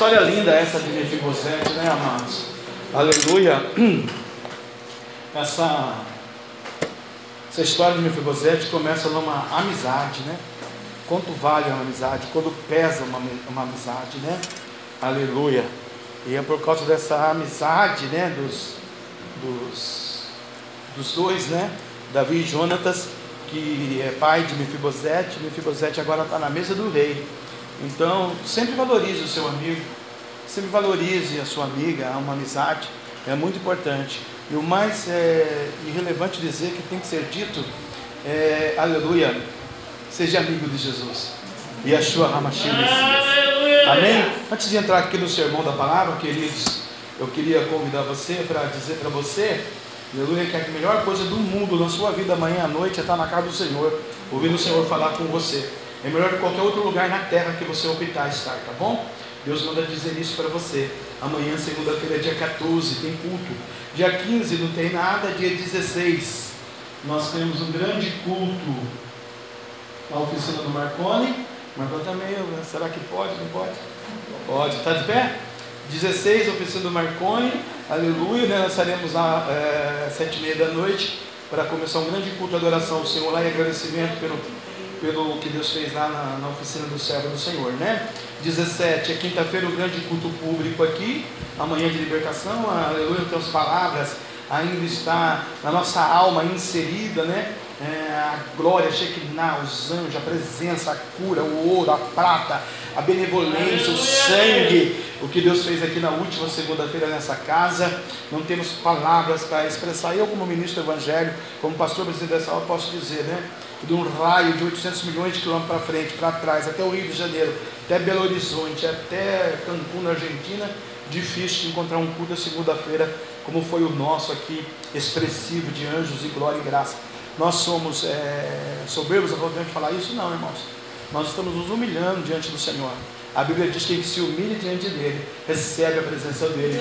história linda essa de Mefibosete, né, amados? Aleluia. Essa, essa história de Mefibosete começa numa amizade, né? Quanto vale uma amizade? Quando pesa uma, uma amizade, né? Aleluia. E é por causa dessa amizade, né? Dos, dos, dos dois, né? Davi e Jonatas, que é pai de Mefibosete. Mefibosete agora está na mesa do rei. Então, sempre valorize o seu amigo, sempre valorize a sua amiga, uma amizade, é muito importante. E o mais é, irrelevante dizer que tem que ser dito é, aleluia, seja amigo de Jesus. E a sua Ramachines. Amém? Antes de entrar aqui no sermão da palavra, queridos, eu queria convidar você para dizer para você, aleluia, que a melhor coisa do mundo na sua vida amanhã à noite é estar na casa do Senhor, ouvindo o Senhor falar com você. É melhor que qualquer outro lugar na terra que você optar estar, tá bom? Deus manda dizer isso para você. Amanhã, segunda-feira, dia 14, tem culto. Dia 15 não tem nada, dia 16 nós temos um grande culto na oficina do Marconi. Marconi está meio, né? será que pode? Não pode? Pode, está de pé? 16, oficina do Marconi, aleluia, né? nós estaremos lá é, sete e meia da noite para começar um grande culto de adoração ao Senhor lá e agradecimento pelo, pelo que Deus fez lá na, na oficina do servo do Senhor, né? 17 é quinta-feira, um grande culto público aqui, amanhã de libertação, aleluia, temos palavras ainda está na nossa alma inserida, né? É, a glória, Shekinah, os anjos, a presença, a cura, o ouro, a prata, a benevolência, o sangue, o que Deus fez aqui na última segunda-feira nessa casa. Não temos palavras para expressar. Eu, como ministro do Evangelho, como pastor presidente dessa aula, posso dizer, né? De um raio de 800 milhões de quilômetros para frente, para trás, até o Rio de Janeiro, até Belo Horizonte, até Cancún, na Argentina, difícil de encontrar um culto segunda-feira como foi o nosso aqui, expressivo de anjos e glória e graça. Nós somos é, soberbos a falar isso? Não, irmãos. Nós estamos nos humilhando diante do Senhor. A Bíblia diz que quem se humilha diante dele recebe a presença dele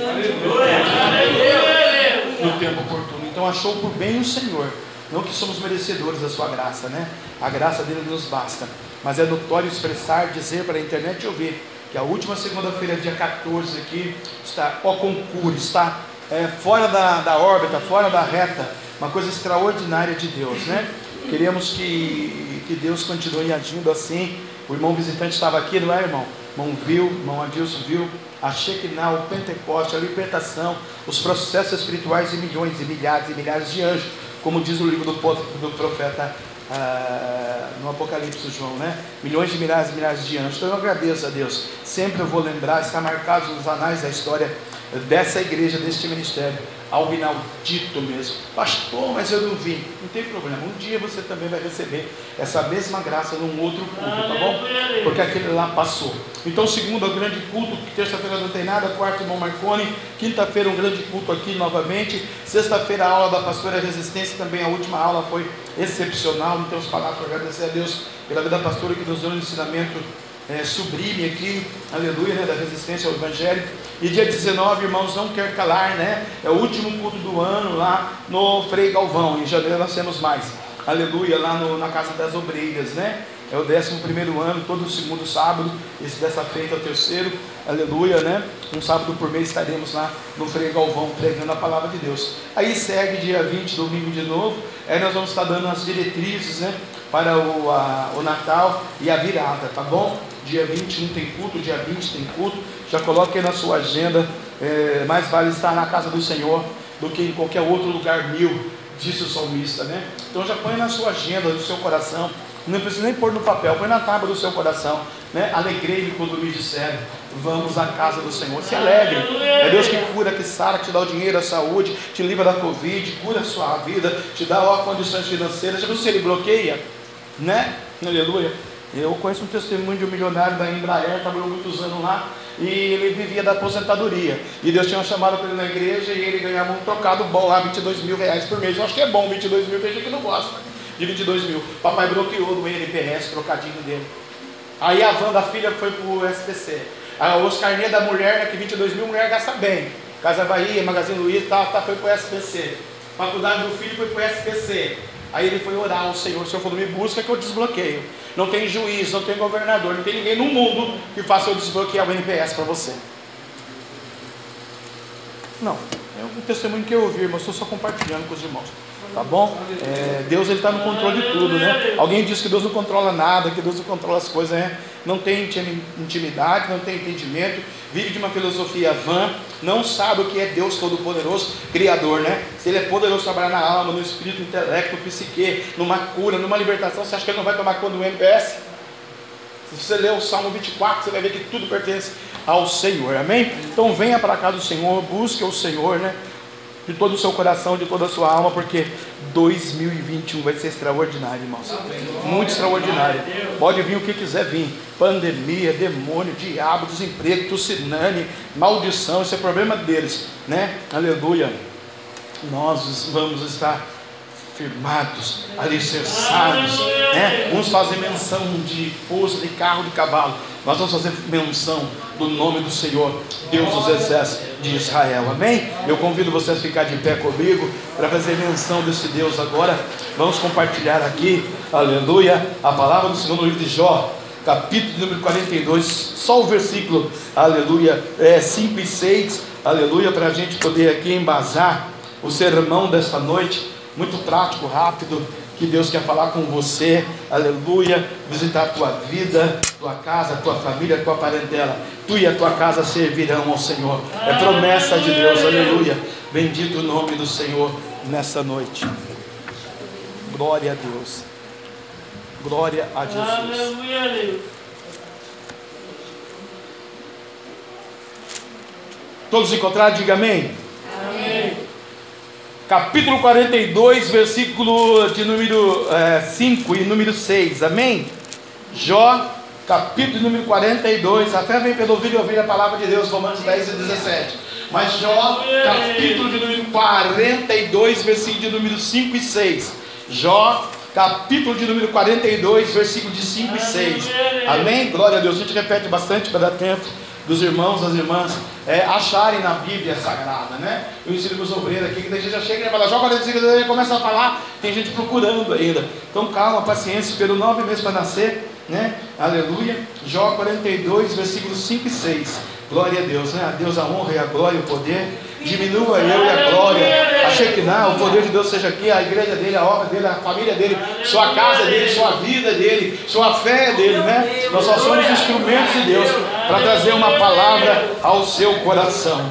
no tempo oportuno. Então achou por bem o Senhor. Não que somos merecedores da sua graça, né? A graça dele nos basta. Mas é notório expressar, dizer para a internet ouvir que a última segunda-feira, dia 14 aqui, está ó concurso, está é, fora da, da órbita, fora da reta, uma coisa extraordinária de Deus, né? Queremos que, que Deus continue agindo assim. O irmão visitante estava aqui, não é, irmão? Irmão viu, irmão Adilson viu, a Shekinah, o Pentecoste, a libertação, os processos espirituais de milhões e milhares e milhares de anjos, como diz o livro do, do profeta ah, no Apocalipse, João, né? Milhões de milhares e milhares de anjos. Então eu agradeço a Deus. Sempre eu vou lembrar, está marcado nos anais da história dessa igreja, deste ministério, algo inaudito mesmo. Pastor, mas eu não vim. Não tem problema. Um dia você também vai receber essa mesma graça num outro culto, tá bom? Porque aquele lá passou. Então, segundo o grande culto, terça-feira não tem nada, quarto irmão Marconi, quinta-feira um grande culto aqui novamente, sexta-feira a aula da pastora Resistência, também a última aula foi excepcional. Não temos palavras para agradecer a Deus pela vida da pastora que nos deu um ensinamento é, sublime aqui, aleluia, né, da resistência ao Evangelho. E dia 19, irmãos, não quer calar, né? É o último culto do ano lá no Frei Galvão. Em janeiro nós temos mais. Aleluia, lá no, na Casa das Obreiras, né? É o décimo primeiro ano, todo segundo sábado. Esse dessa feita é o terceiro. Aleluia, né? Um sábado por mês estaremos lá no Frei Galvão pregando a palavra de Deus. Aí segue dia 20, domingo de novo. Aí nós vamos estar dando as diretrizes, né? Para o, a, o Natal e a virada, tá bom? Dia 21 tem culto, dia 20 tem culto. Já coloque aí na sua agenda. É, mais vale estar na casa do Senhor do que em qualquer outro lugar mil, disse o salmista, né? Então já põe na sua agenda, no seu coração. Não precisa nem pôr no papel, põe na tábua do seu coração. Né? Alegrei-me quando me disseram, vamos à casa do Senhor. Se alegre. É Deus que cura, que sara, que te dá o dinheiro, a saúde, te livra da Covid, cura a sua vida, te dá ó, condições financeiras. Já viu se ele bloqueia? Né? Aleluia. Eu conheço um testemunho de um milionário da Embraer, trabalhou muitos anos lá, e ele vivia da aposentadoria. E Deus tinha chamado para ele na igreja e ele ganhava um trocado bom lá, 22 mil reais por mês. Eu acho que é bom 22 mil, tem gente que não gosta de 22 mil. Papai bloqueou do NPS, trocadinho dele. Aí a van da filha foi para o SPC. A Oscarninha da mulher, né, que 22 mil, mulher gasta bem. Casa Bahia, Magazine Luiza, tá, tá, foi para o SPC. Faculdade do filho foi para o SPC. Aí ele foi orar ao Senhor, o Senhor falou, me busca que eu desbloqueio. Não tem juiz, não tem governador, não tem ninguém no mundo que faça eu desbloquear o NPS para você. Não, é um testemunho que eu ouvi, mas estou só compartilhando com os irmãos. Tá bom? É, Deus está no controle de tudo, né? Alguém diz que Deus não controla nada, que Deus não controla as coisas, né? Não tem intimidade, não tem entendimento, vive de uma filosofia vã, não sabe o que é Deus Todo-Poderoso, Criador, né? Se Ele é poderoso trabalhar na alma, no espírito, no intelecto, no psique, numa cura, numa libertação, você acha que Ele não vai tomar conta do MPS? Se você ler o Salmo 24, você vai ver que tudo pertence ao Senhor, amém? Então venha para cá do Senhor, busque o Senhor, né? De todo o seu coração, de toda a sua alma, porque 2021 vai ser extraordinário, irmãos. Muito extraordinário. Pode vir o que quiser vir: pandemia, demônio, diabo, desemprego, tucinane, maldição, esse é problema deles, né? Aleluia. Nós vamos estar firmados, alicerçados, né? Uns fazem menção de força de carro, de cavalo. Nós vamos fazer menção do nome do Senhor, Deus dos exércitos de Israel. Amém? Eu convido vocês a ficar de pé comigo para fazer menção desse Deus agora. Vamos compartilhar aqui, aleluia, a palavra do Senhor no livro de Jó, capítulo número 42, só o versículo, aleluia, é, 5 e 6, aleluia, para a gente poder aqui embasar o sermão desta noite muito prático, rápido, que Deus quer falar com você, aleluia, visitar a tua vida, tua casa, tua família, tua parentela, tu e a tua casa servirão ao Senhor, é promessa de Deus, aleluia, bendito o nome do Senhor nessa noite, glória a Deus, glória a Jesus. Todos encontraram, diga amém. Amém capítulo 42, versículo de número é, 5 e número 6, amém? Jó, capítulo número 42, até vem pelo ouvido ouvir a palavra de Deus, Romanos 10 e 17. Mas Jó, capítulo de número 42, versículo de número 5 e 6. Jó, capítulo de número 42, versículo de 5 e 6. Amém? Glória a Deus. A gente repete bastante para dar tempo dos irmãos, das irmãs é, acharem na Bíblia Sagrada, né? Eu ensino os obreiros aqui, que a gente já chega e fala, joga e começa a falar, tem gente procurando ainda. Então calma, paciência, pelo nove meses para nascer, né? Aleluia. Jó 42, versículos 5 e 6. Glória a Deus, né? A Deus a honra e a glória e o poder diminua eu e a glória, a Shekinah, o poder de Deus seja aqui, a igreja dele, a obra dele, a família dele, sua casa dele, sua vida dele, sua fé dele, né? Nós só somos instrumentos de Deus para trazer uma palavra ao seu coração.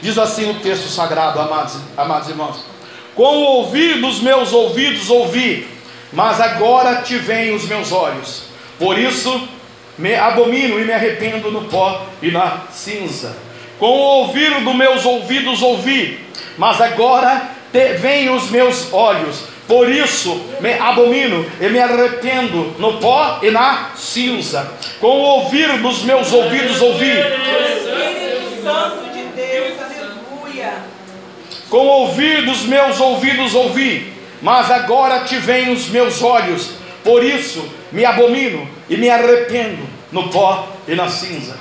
Diz assim o texto sagrado, amados, amados irmãos: Com o ouvir dos meus ouvidos ouvi, mas agora te veem os meus olhos. Por isso me abomino e me arrependo no pó e na cinza. Com o ouvir dos meus ouvidos ouvi, mas agora te, vem os meus olhos. Por isso me abomino e me arrependo no pó e na cinza. Com o ouvir dos meus ouvidos ouvi. Espírito Santo de Deus, aleluia. Com o ouvir dos meus ouvidos ouvi, mas agora te vem os meus olhos. Por isso me abomino e me arrependo no pó e na cinza.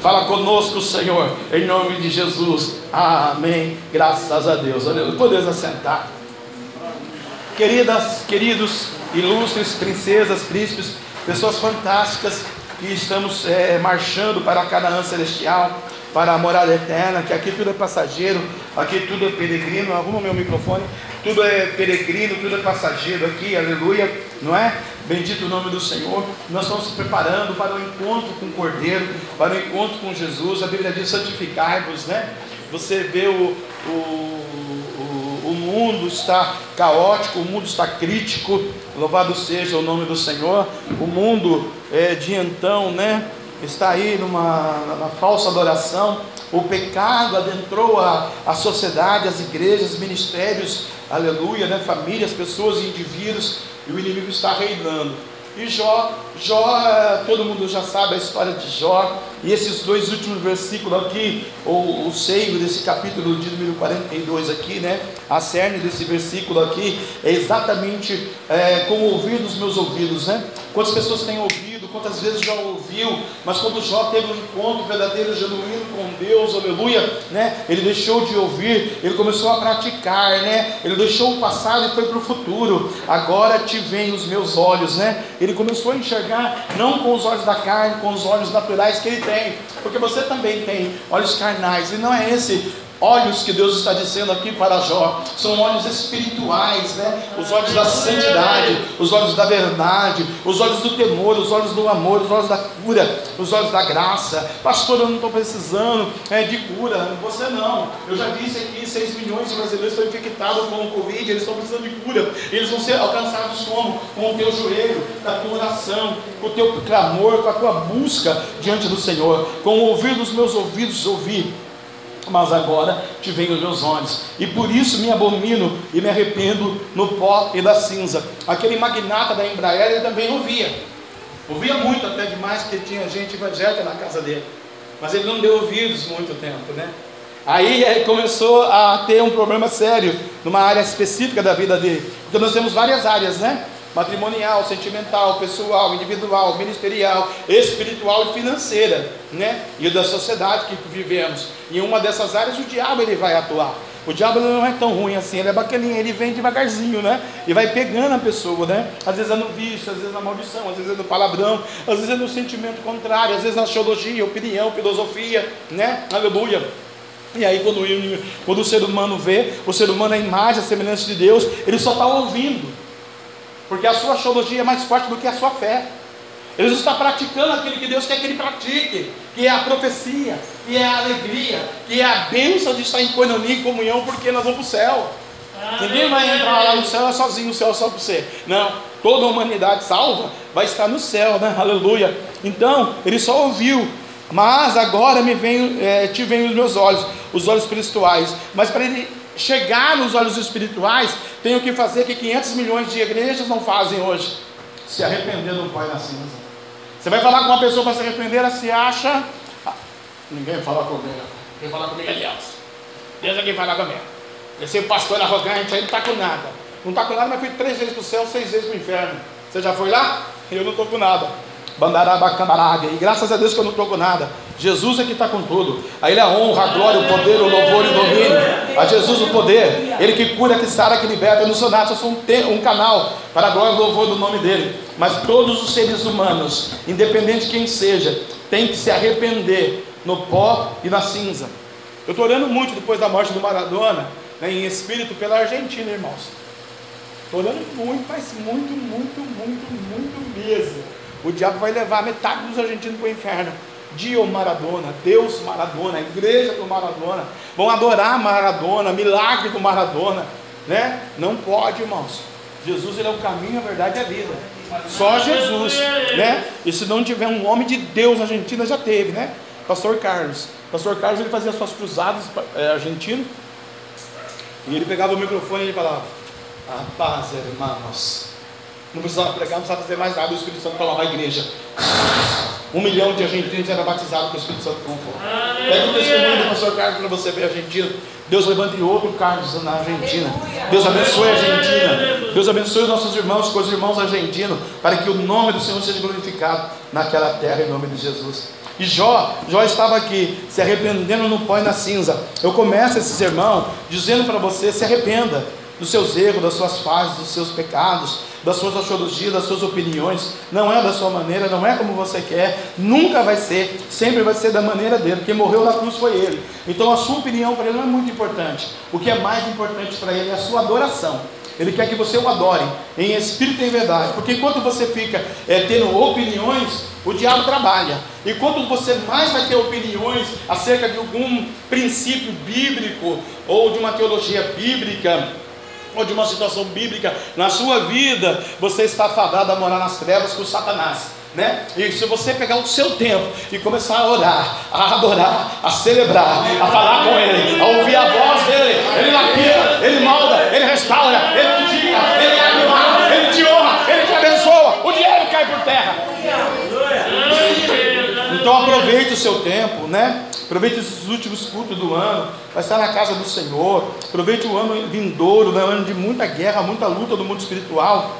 Fala conosco, Senhor, em nome de Jesus. Amém. Graças a Deus. Podemos assentar. Queridas, queridos, ilustres princesas, príncipes, pessoas fantásticas que estamos é, marchando para a Canaã Celestial para a morada eterna, que aqui tudo é passageiro, aqui tudo é peregrino, arruma meu microfone, tudo é peregrino, tudo é passageiro aqui, aleluia, não é? Bendito o nome do Senhor. Nós estamos se preparando para o encontro com o Cordeiro, para o encontro com Jesus. A Bíblia diz: santificai-vos, né? Você vê o, o, o, o mundo está caótico, o mundo está crítico. Louvado seja o nome do Senhor. O mundo é, de então, né? Está aí numa na falsa adoração, o pecado adentrou a, a sociedade, as igrejas, ministérios, aleluia, né? famílias, pessoas indivíduos, e o inimigo está reinando. E Jó, Jó, todo mundo já sabe a história de Jó, e esses dois últimos versículos aqui, o, o seio desse capítulo de número 42 aqui, né? A cerne desse versículo aqui é exatamente é, como ouvir nos meus ouvidos, né? Quantas pessoas têm ouvido? Quantas vezes já ouviu, mas quando Jó teve um encontro verdadeiro, genuíno com Deus, aleluia, né? Ele deixou de ouvir, ele começou a praticar, né? Ele deixou o passado e foi para o futuro. Agora te veem os meus olhos, né? Ele começou a enxergar não com os olhos da carne, com os olhos naturais que ele tem, porque você também tem olhos carnais, e não é esse olhos que Deus está dizendo aqui para Jó, são olhos espirituais, né? Os olhos da santidade, os olhos da verdade, os olhos do temor, os olhos do amor, os olhos da cura, os olhos da graça. Pastor, eu não estou precisando é, de cura. Você não. Eu já disse aqui: 6 milhões de brasileiros estão infectados com o Covid, eles estão precisando de cura. Eles vão ser alcançados como? Com o teu joelho, da tua oração, com o teu clamor, com a tua busca diante do Senhor, com o ouvir dos meus ouvidos ouvir mas agora te venho os meus olhos, e por isso me abomino e me arrependo no pó e da cinza. Aquele magnata da Embraer ele também ouvia, ouvia muito até demais, porque tinha gente evangélica na casa dele, mas ele não deu ouvidos muito tempo, né? Aí ele começou a ter um problema sério numa área específica da vida dele, porque nós temos várias áreas, né? Matrimonial, sentimental, pessoal, individual, ministerial, espiritual e financeira, né? E da sociedade que vivemos. Em uma dessas áreas o diabo ele vai atuar. O diabo não é tão ruim assim, ele é bacaninha, ele vem devagarzinho, né? E vai pegando a pessoa, né? Às vezes é no vício, às vezes é na maldição, às vezes é no palavrão, às vezes é no sentimento contrário, às vezes na teologia, opinião, filosofia, né? Aleluia. E aí, quando, quando o ser humano vê, o ser humano é a imagem, a semelhança de Deus, ele só está ouvindo. Porque a sua teologia é mais forte do que a sua fé. Ele está praticando aquilo que Deus quer que ele pratique, que é a profecia, que é a alegria, que é a bênção de estar em coinonia e comunhão, porque nós vamos para o céu. Ninguém vai entrar lá no céu sozinho, o céu é só para você. Não, toda a humanidade salva vai estar no céu, né? Aleluia. Então, ele só ouviu, mas agora me vem, é, te vem os meus olhos, os olhos espirituais. Mas para ele chegar nos olhos espirituais, tenho que fazer que 500 milhões de igrejas não fazem hoje. Se arrepender do Pai na cinza. Você vai falar com uma pessoa para se arrepender, ela se acha. Ah, ninguém fala comigo. Quem fala comigo é Deus. Deus é quem fala comigo. Esse pastor arrogante aí não está com nada. Não está com nada, mas fui três vezes para o céu, seis vezes para o inferno. Você já foi lá? Eu não estou com nada. E graças a Deus que eu não com nada. Jesus é que está com tudo. A Ele a honra, a glória, o poder, o louvor e o domínio. A Jesus o poder. Ele que cura, que sara, que liberta. Eu não eu sou um, um canal para a glória e o louvor do nome dEle. Mas todos os seres humanos, independente de quem seja, tem que se arrepender no pó e na cinza. Eu estou orando muito depois da morte do Maradona, né, em espírito, pela Argentina, irmãos. Estou orando muito, mas muito, muito, muito, muito mesmo. O diabo vai levar metade dos argentinos para o inferno. Dio Maradona, Deus Maradona, a igreja do Maradona, vão adorar Maradona, milagre do Maradona, né? Não pode, irmãos. Jesus ele é o caminho, a verdade e a vida. Só Jesus, né? E se não tiver um homem de Deus na Argentina, já teve, né? Pastor Carlos. Pastor Carlos ele fazia suas cruzadas é, argentino. E ele pegava o microfone e ele falava: A paz, irmãos. Não precisava pregar, não precisava fazer mais nada. O Espírito Santo falava a igreja. Um milhão de argentinos era batizado com o Espírito Santo como for. Pega o testemunho do pastor Carlos para você ver a Argentina. Deus levante outro Carlos na Argentina. Deus abençoe a Argentina. Deus abençoe os nossos irmãos, com os irmãos argentinos, para que o nome do Senhor seja glorificado naquela terra em nome de Jesus. E Jó, Jó estava aqui, se arrependendo no pó e na cinza. Eu começo esse sermão dizendo para você: se arrependa dos seus erros, das suas fases, dos seus pecados, das suas astrologias, das suas opiniões. Não é da sua maneira, não é como você quer, nunca vai ser, sempre vai ser da maneira dele. Quem morreu na cruz foi ele. Então a sua opinião para ele não é muito importante. O que é mais importante para ele é a sua adoração. Ele quer que você o adore em espírito e em verdade. Porque enquanto você fica é, tendo opiniões, o diabo trabalha. E quanto você mais vai ter opiniões acerca de algum princípio bíblico ou de uma teologia bíblica, ou de uma situação bíblica na sua vida, você está fadado a morar nas trevas com Satanás. Né? E se você pegar o seu tempo e começar a orar, a adorar, a celebrar, a falar com Ele, a ouvir a voz dele, Ele lapida, Ele molda, Ele restaura, Ele te diga, Ele anima, Ele te honra, Ele te abençoa, o dinheiro cai por terra. Então aproveite o seu tempo, né? Aproveite esses últimos cultos do ano, vai estar na casa do Senhor. Aproveite o ano vindouro, né? um ano de muita guerra, muita luta do mundo espiritual.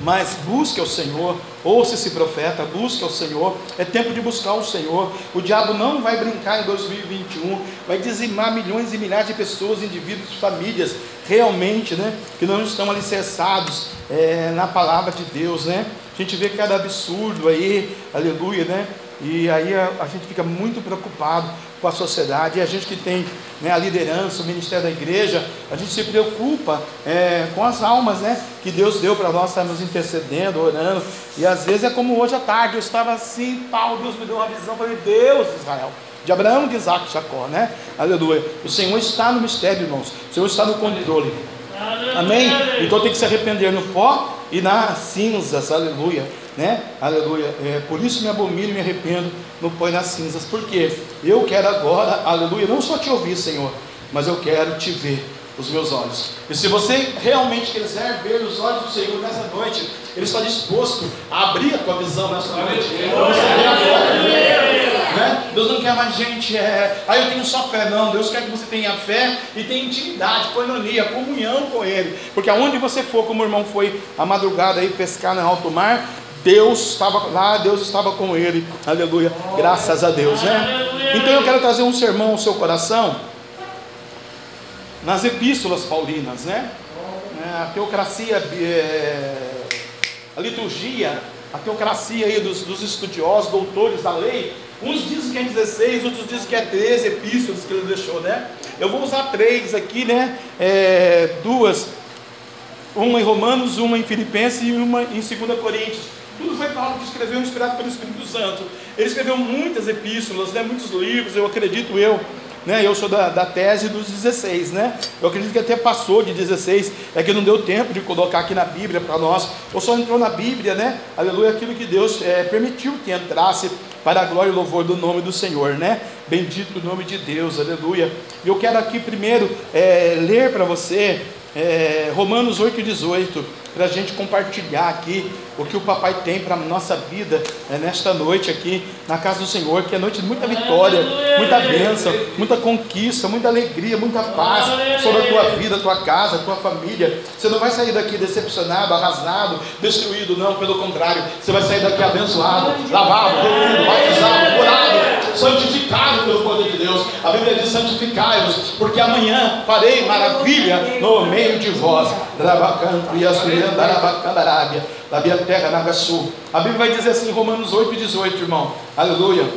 Mas busque ao Senhor, ouça esse profeta, busque ao Senhor. É tempo de buscar o Senhor. O diabo não vai brincar em 2021, vai dizimar milhões e milhares de pessoas, indivíduos, famílias, realmente, né? Que não estão alicerçados é, na palavra de Deus, né? A gente vê cada absurdo aí, aleluia, né? E aí a, a, gente fica muito preocupado, com a sociedade. E a gente que tem né, a liderança, o ministério da igreja, a gente se preocupa é, com as almas né, que Deus deu para nós estarmos intercedendo, orando. E às vezes é como hoje à tarde, eu estava assim, tal, Deus me deu uma visão, falei, Deus, Israel de Abraão, de Isaac e Jacó, né? Aleluia. O Senhor está no mistério, irmãos. O Senhor está no controle. Amém? Então tem que se arrepender no pó e nas cinzas, aleluia, né? Aleluia. É, por isso me abomino e me arrependo no pó e nas cinzas, porque eu quero agora, aleluia, não só te ouvir, Senhor, mas eu quero te ver os meus olhos. E se você realmente quiser ver os olhos do Senhor nessa noite, Ele está disposto a abrir a tua visão nessa noite. Né? Deus não quer mais gente, é, ah, eu tenho só fé, não. Deus quer que você tenha fé e tenha intimidade, coinonia, comunhão com Ele. Porque aonde você for, como o irmão foi a madrugada aí pescar no alto mar, Deus estava lá, Deus estava com ele, aleluia, graças a Deus, né? Então eu quero trazer um sermão ao seu coração, nas epístolas paulinas, né? É, a teocracia, é, a liturgia, a teocracia aí dos, dos estudiosos, doutores da lei, Uns dizem que é 16, outros dizem que é 13 epístolas que ele deixou, né? Eu vou usar três aqui, né? É, duas, uma em Romanos, uma em Filipenses e uma em 2 Coríntios. Tudo foi Paulo que escreveu, inspirado pelo Espírito Santo. Ele escreveu muitas epístolas, né? muitos livros, eu acredito eu. Né? Eu sou da, da tese dos 16, né? Eu acredito que até passou de 16, é que não deu tempo de colocar aqui na Bíblia para nós, ou só entrou na Bíblia, né? Aleluia, aquilo que Deus é, permitiu que entrasse para a glória e louvor do nome do Senhor, né? Bendito o nome de Deus, aleluia. E eu quero aqui primeiro é, ler para você é, Romanos 8,18, para a gente compartilhar aqui o que o papai tem para a nossa vida é, nesta noite aqui na casa do Senhor, que é noite de muita vitória, muita bênção, muita conquista, muita alegria, muita paz sobre a tua vida, a tua casa, a tua família. Você não vai sair daqui decepcionado, arrasado, destruído, não, pelo contrário, você vai sair daqui abençoado, lavado, remido, batizado, curado, santificado pelo poder de Deus. A Bíblia diz: santificai-vos, porque amanhã farei maravilha no meio de vós. Da minha terra, Nagasul. A Bíblia vai dizer assim, Romanos 8, 18, irmão. Aleluia.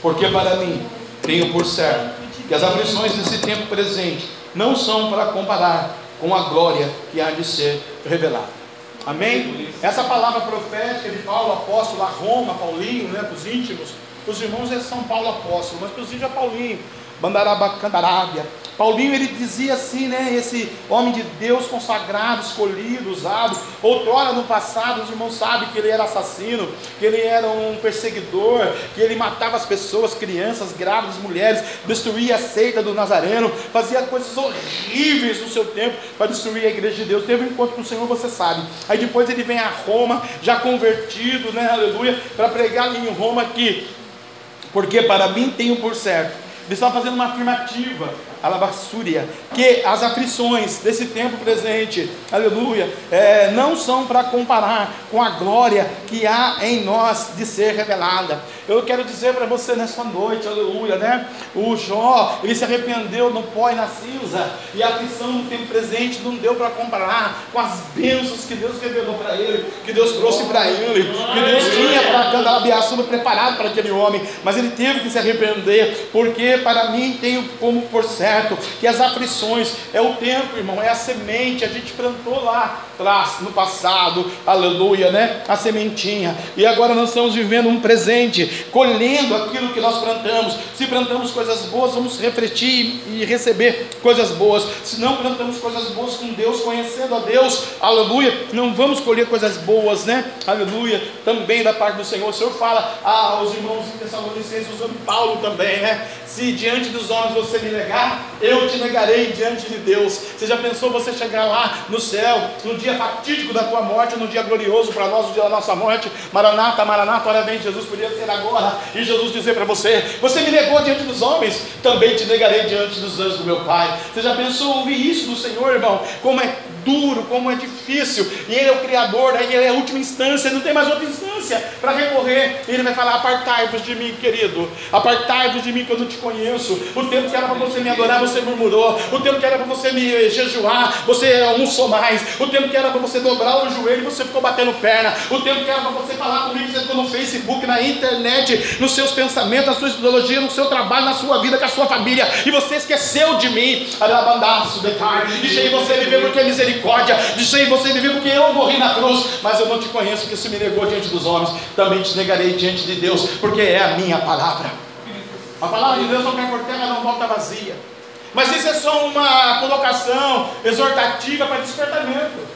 Porque para mim tenho por certo que as aflições desse tempo presente não são para comparar com a glória que há de ser revelada. Amém? Essa palavra profética de Paulo, apóstolo a Roma, Paulinho, né, para os íntimos, os irmãos é São Paulo apóstolo, mas íntimos é Paulinho, Bandarabacandarábia, Paulinho ele dizia assim, né? Esse homem de Deus consagrado, escolhido, usado. Outrora no passado, os irmãos sabem que ele era assassino, que ele era um perseguidor, que ele matava as pessoas, crianças, grávidas, mulheres, destruía a seita do Nazareno, fazia coisas horríveis no seu tempo para destruir a igreja de Deus. Teve um encontro com o Senhor, você sabe. Aí depois ele vem a Roma, já convertido, né? Aleluia, para pregar ali em Roma aqui. Porque para mim tenho por certo. Ele estava fazendo uma afirmativa alabassúria, que as aflições desse tempo presente, aleluia, é, não são para comparar com a glória que há em nós de ser revelada. Eu quero dizer para você nessa noite, aleluia, né? O Jó, ele se arrependeu no pó e na cinza, e a aflição no tempo presente não deu para comparar com as bênçãos que Deus revelou para ele, que Deus trouxe para ele, que Deus tinha para Candalabiaçuba preparado para aquele homem, mas ele teve que se arrepender, porque para mim tenho como por certo certo que as aflições é o tempo, irmão, é a semente, a gente plantou lá atrás, no passado, aleluia, né? A sementinha, e agora nós estamos vivendo um presente, colhendo aquilo que nós plantamos. Se plantamos coisas boas, vamos refletir e receber coisas boas. Se não plantamos coisas boas com Deus, conhecendo a Deus, aleluia, não vamos colher coisas boas, né? Aleluia, também da parte do Senhor. O Senhor fala aos irmãos em Tessalonicenses, usando Paulo também, né? Se diante dos homens você me negar, eu te negarei diante de Deus. Você já pensou você chegar lá no céu, no dia fatídico da tua morte, no dia glorioso para nós, no dia da nossa morte? Maranata, Maranata, olha bem, Jesus podia ser agora. E Jesus dizer para você: Você me negou diante dos homens, também te negarei diante dos anjos do meu Pai. Você já pensou ouvir isso do Senhor, irmão? Como é duro, como é difícil, e Ele é o Criador, aí Ele é a última instância, não tem mais outra instância para recorrer. E Ele vai falar: apartai-vos de mim, querido, apartai-vos de mim que eu não te conheço. O tempo que era para você me adorar, você murmurou. O tempo que era para você me jejuar, você almoçou mais. O tempo que era para você dobrar o joelho, você ficou batendo perna. O tempo que era para você falar comigo, você ficou no Facebook, na internet, nos seus pensamentos, na sua ideologia, no seu trabalho, na sua vida, com a sua família, e você esqueceu de mim. Deixei você viver porque é misericórdia. Deixei você viver porque eu morri na cruz. Mas eu não te conheço porque você me negou diante dos homens. Também te negarei diante de Deus, porque é a minha palavra. A palavra de Deus não cai por terra, não volta vazia. Mas isso é só uma colocação exortativa para despertamento.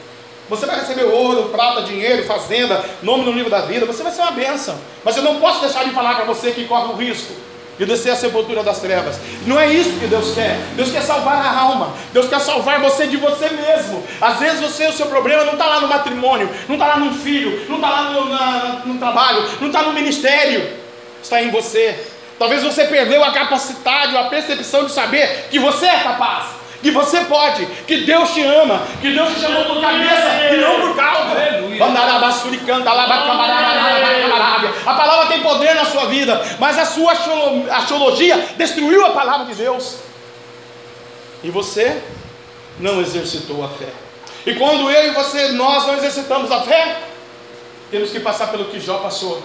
Você vai receber ouro, prata, dinheiro, fazenda, nome no livro da vida. Você vai ser uma bênção. Mas eu não posso deixar de falar para você que corre o risco de descer a sepultura das trevas. Não é isso que Deus quer. Deus quer salvar a alma. Deus quer salvar você de você mesmo. Às vezes você, o seu problema não está lá no matrimônio, não está lá no filho, não está lá no, na, no trabalho, não está no ministério. Está em você. Talvez você perdeu a capacidade ou a percepção de saber que você é capaz que você pode, que Deus te ama, que Deus te chamou por cabeça e não por cauda. A palavra tem poder na sua vida, mas a sua astrologia destruiu a palavra de Deus. E você não exercitou a fé. E quando eu e você, nós não exercitamos a fé, temos que passar pelo que Jó passou,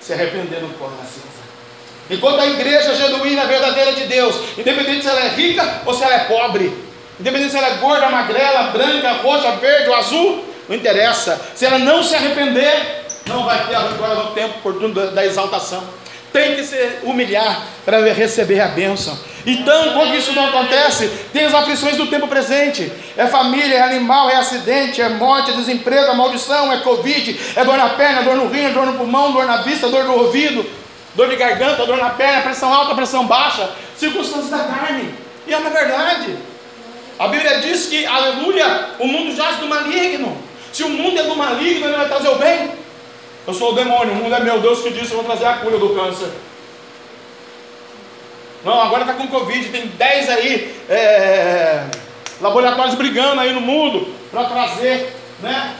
se arrepender no coração. Enquanto a igreja genuína, verdadeira de Deus, independente se ela é rica ou se ela é pobre, independente se ela é gorda, magrela, branca, roxa, verde ou azul, não interessa. Se ela não se arrepender, não vai ter a vitória no tempo oportuno da exaltação. Tem que se humilhar para receber a bênção. Então, quando isso não acontece, tem as aflições do tempo presente: é família, é animal, é acidente, é morte, é desemprego, é maldição, é Covid, é dor na perna, dor no rim, é dor no pulmão, dor na vista, dor no ouvido dor de garganta, dor na perna, pressão alta, pressão baixa, circunstâncias da carne. E é uma verdade. A Bíblia diz que, aleluia, o mundo jaz do maligno. Se o mundo é do maligno, ele vai trazer o bem. Eu sou o demônio, o mundo é meu. Deus que disse, eu vou trazer a cura do câncer. Não, agora está com Covid, tem 10 aí, é, laboratórios brigando aí no mundo para trazer, né?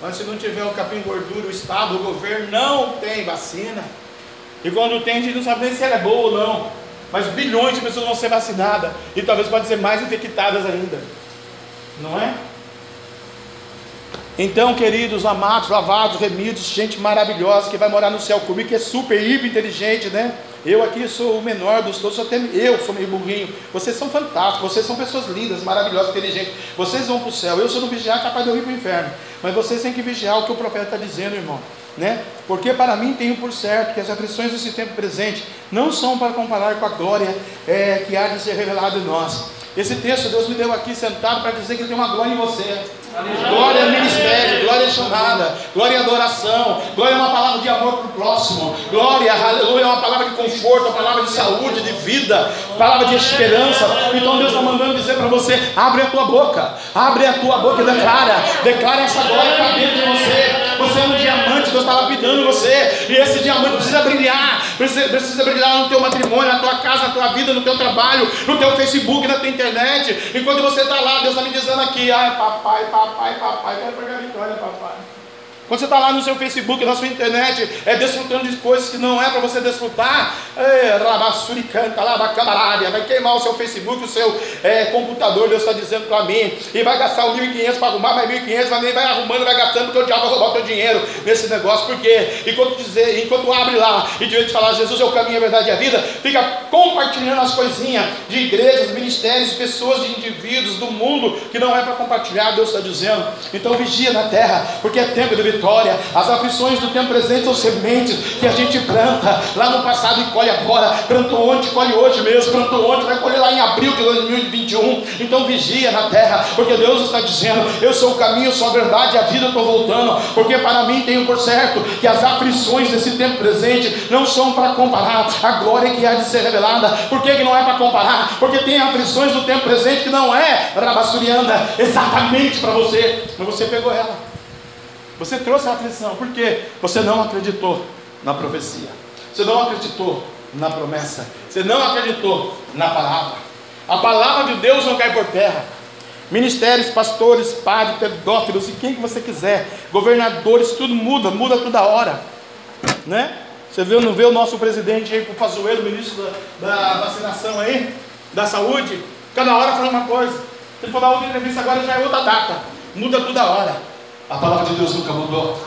Mas se não tiver o capim gordura, o Estado, o governo não tem vacina. E quando tem, a gente não sabe nem se ela é boa ou não. Mas bilhões de pessoas vão ser vacinadas. E talvez podem ser mais infectadas ainda. Não é? Então, queridos, amados, lavados, remidos, gente maravilhosa que vai morar no céu comigo, que é super, hiper inteligente, né? Eu aqui sou o menor dos todos, até eu sou meio burrinho. Vocês são fantásticos, vocês são pessoas lindas, maravilhosas, inteligentes. Vocês vão para o céu. Eu sou no vigiar, capaz de eu ir para o inferno. Mas vocês têm que vigiar o que o profeta está dizendo, irmão né? Porque para mim tenho por certo que as aflições desse tempo presente não são para comparar com a glória é, que há de ser revelada em nós. Esse texto Deus me deu aqui sentado para dizer que tem uma glória em você. Glória é ministério, glória é chamada, glória é adoração, glória é uma palavra de amor para o próximo, glória, aleluia, é uma palavra de conforto, uma palavra de saúde, de vida, palavra de esperança. Então Deus está mandando dizer para você: abre a tua boca, abre a tua boca e declara, declara essa glória para dentro de você. Você é um diamante, Deus está lapidando você, e esse diamante precisa brilhar, precisa, precisa brilhar no teu matrimônio, na tua casa, na tua vida, no teu trabalho, no teu Facebook, na tua internet. Enquanto você está lá, Deus está me dizendo aqui: ai, papai, papai papai, quero pegar a vitória, papai. Quando você está lá no seu Facebook, na sua internet, é desfrutando de coisas que não é para você desfrutar, é, rabassuricanta, labacamarada, vai queimar o seu Facebook, o seu é, computador, Deus está dizendo para mim, e vai gastar o 1.500 para arrumar, mais 1.500, vai, vai arrumando, vai gastando, porque o diabo vai roubar o teu dinheiro nesse negócio, porque enquanto, dizer, enquanto abre lá, e diante de falar, Jesus é o caminho, a verdade e a vida, fica compartilhando as coisinhas de igrejas, ministérios, pessoas, de indivíduos, do mundo, que não é para compartilhar, Deus está dizendo, então vigia na terra, porque é tempo de vitória. As aflições do tempo presente são sementes que a gente planta lá no passado e colhe agora. Plantou ontem, colhe hoje mesmo. Plantou ontem, vai colher lá em abril de 2021. Então vigia na terra, porque Deus está dizendo: Eu sou o caminho, sou a verdade, a vida estou voltando. Porque para mim tenho por certo que as aflições desse tempo presente não são para comparar a glória que há de ser revelada. Por que, que não é para comparar? Porque tem aflições do tempo presente que não é rabassurianda exatamente para você, mas você pegou ela. Você trouxe a aflição, por quê? Você não acreditou na profecia, você não acreditou na promessa, você não acreditou na palavra. A palavra de Deus não cai por terra. Ministérios, pastores, padres, pedófilos e quem que você quiser, governadores, tudo muda, muda toda hora, né? Você viu, não vê o nosso presidente aí, o Pazuello, ministro da, da, vacinação aí, da saúde? Cada hora fala uma coisa. Se for dar outra entrevista agora, já é outra data. Muda toda hora. A palavra de Deus nunca mudou.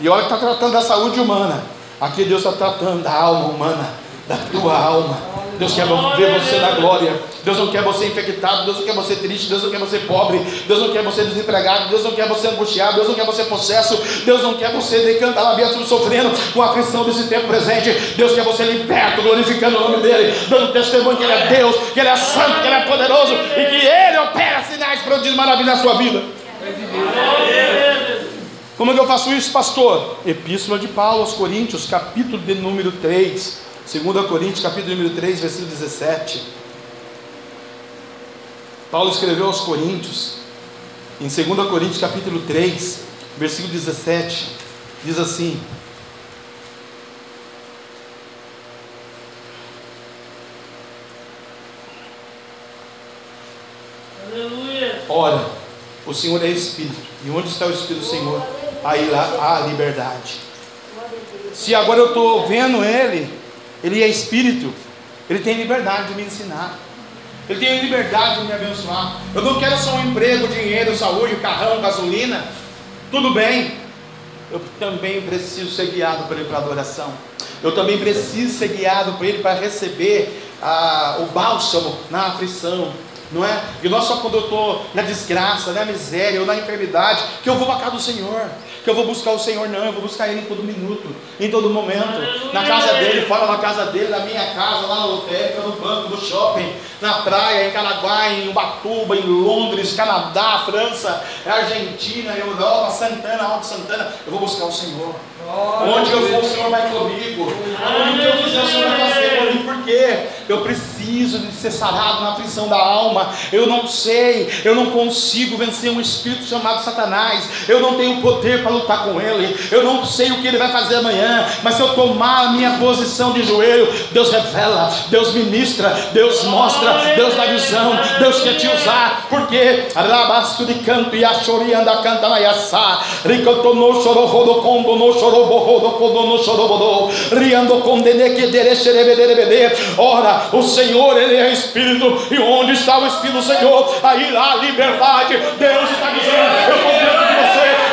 E olha que está tratando da saúde humana. Aqui Deus está tratando da alma humana, da tua alma. Deus quer ver você na glória. Deus não quer você infectado. Deus não quer você triste. Deus não quer você pobre. Deus não quer você desempregado. Deus não quer você angustiado. Deus não quer você possesso. Deus não quer você decantando a sofrendo com a aflição desse tempo presente. Deus quer você liberto, glorificando o nome dele, dando testemunho que ele é Deus, que ele é santo, que ele é poderoso e que ele opera sinais, prodígios, maravilhas na sua vida. Como é que eu faço isso, pastor? Epístola de Paulo aos Coríntios, capítulo de número 3. 2 Coríntios, capítulo número 3, versículo 17. Paulo escreveu aos Coríntios, em 2 Coríntios, capítulo 3, versículo 17, diz assim: Aleluia. Ora, o Senhor é Espírito, e onde está o Espírito do Senhor? Aí lá há liberdade. Se agora eu estou vendo Ele, ele é espírito, ele tem liberdade de me ensinar. Ele tem liberdade de me abençoar. Eu não quero só um emprego, dinheiro, saúde, carrão, gasolina. Tudo bem. Eu também preciso ser guiado por ele para adoração. Eu também preciso ser guiado por ele para receber ah, o bálsamo na aflição, não é? E não só quando eu estou na desgraça, na miséria ou na enfermidade, que eu vou para casa do Senhor que eu vou buscar o Senhor, não, eu vou buscar Ele em todo minuto, em todo momento, na casa dele, fora da casa dele, na minha casa, lá no hotel, no banco, no shopping, na praia, em Caraguá, em Ubatuba, em Londres, Canadá, França, Argentina, Europa, Santana, Alto Santana, eu vou buscar o Senhor. Onde eu for, o Senhor vai comigo. Onde eu fizer, o Senhor vai fazer comigo. Por quê? Eu preciso de ser sarado na aflição da alma. Eu não sei, eu não consigo vencer um espírito chamado Satanás. Eu não tenho poder para lutar com ele. Eu não sei o que ele vai fazer amanhã. Mas se eu tomar a minha posição de joelho, Deus revela, Deus ministra, Deus mostra, Deus dá visão, Deus quer te usar. Porque Rabasto de canto e a chorianda canta na yassá. Ricotono chororro do combo no chororro Ora, o Senhor, Ele é Espírito, e onde está o Espírito do Senhor, aí lá a liberdade. Deus está dizendo: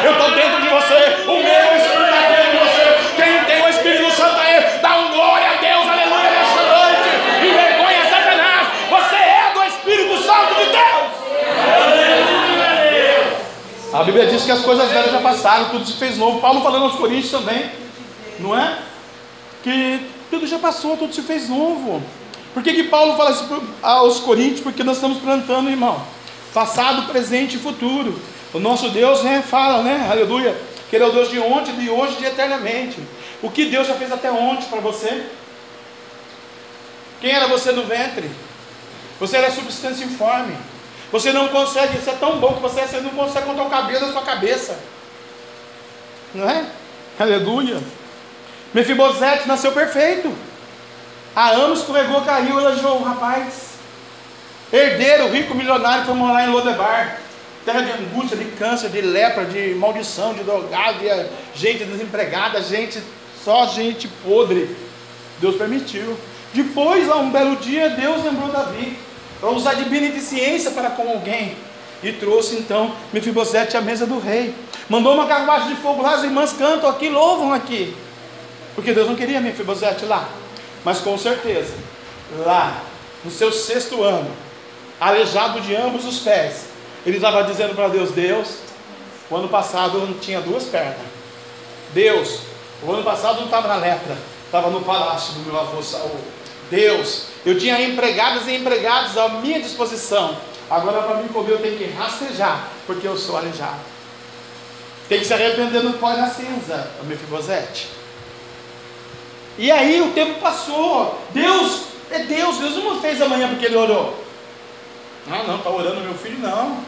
Eu estou dentro de você, o meu Espírito está dentro de você. Quem tem o Espírito Santo aí, dá um glória a Deus, aleluia, nesta noite, e vergonha Satanás. Você é do Espírito Santo de Deus. A Bíblia diz que as coisas velhas já passaram, tudo se fez novo. Paulo falando aos Coríntios também, não é? Que tudo já passou, tudo se fez novo. Por que, que Paulo fala isso aos Coríntios? Porque nós estamos plantando, irmão. Passado, presente e futuro. O nosso Deus né, fala, né? Aleluia. Que Ele é o Deus de ontem, de hoje e de eternamente. O que Deus já fez até ontem para você? Quem era você no ventre? Você era substância informe. Você não consegue, isso é tão bom que você, você não consegue contar o cabelo da sua cabeça. Não é? Aleluia. Mefibosete nasceu perfeito. Há anos escorregou, caiu, elogiou o rapaz. Herdeiro, rico, milionário, foi morar em Lodebar. Terra de angústia, de câncer, de lepra, de maldição, de drogado, de gente desempregada, gente, só gente podre. Deus permitiu. Depois, um belo dia, Deus lembrou Davi para usar de beneficência para com alguém. E trouxe então Mefibosete à mesa do rei. Mandou uma carruagem de fogo lá, as irmãs cantam aqui, louvam aqui. Porque Deus não queria Mefibosete lá. Mas com certeza, lá, no seu sexto ano, aleijado de ambos os pés, ele estava dizendo para Deus: Deus, o ano passado eu não tinha duas pernas. Deus, o ano passado não estava na lepra, estava no palácio do meu avô Saul. Deus, eu tinha empregadas e empregados à minha disposição. Agora, para me comer, eu tenho que rastejar, porque eu sou aleijado. Tem que se arrepender no pó e na cinza, o Mefibosete. E aí o tempo passou. Deus, é Deus, Deus não fez amanhã porque ele orou. Ah, não, está orando meu filho, não.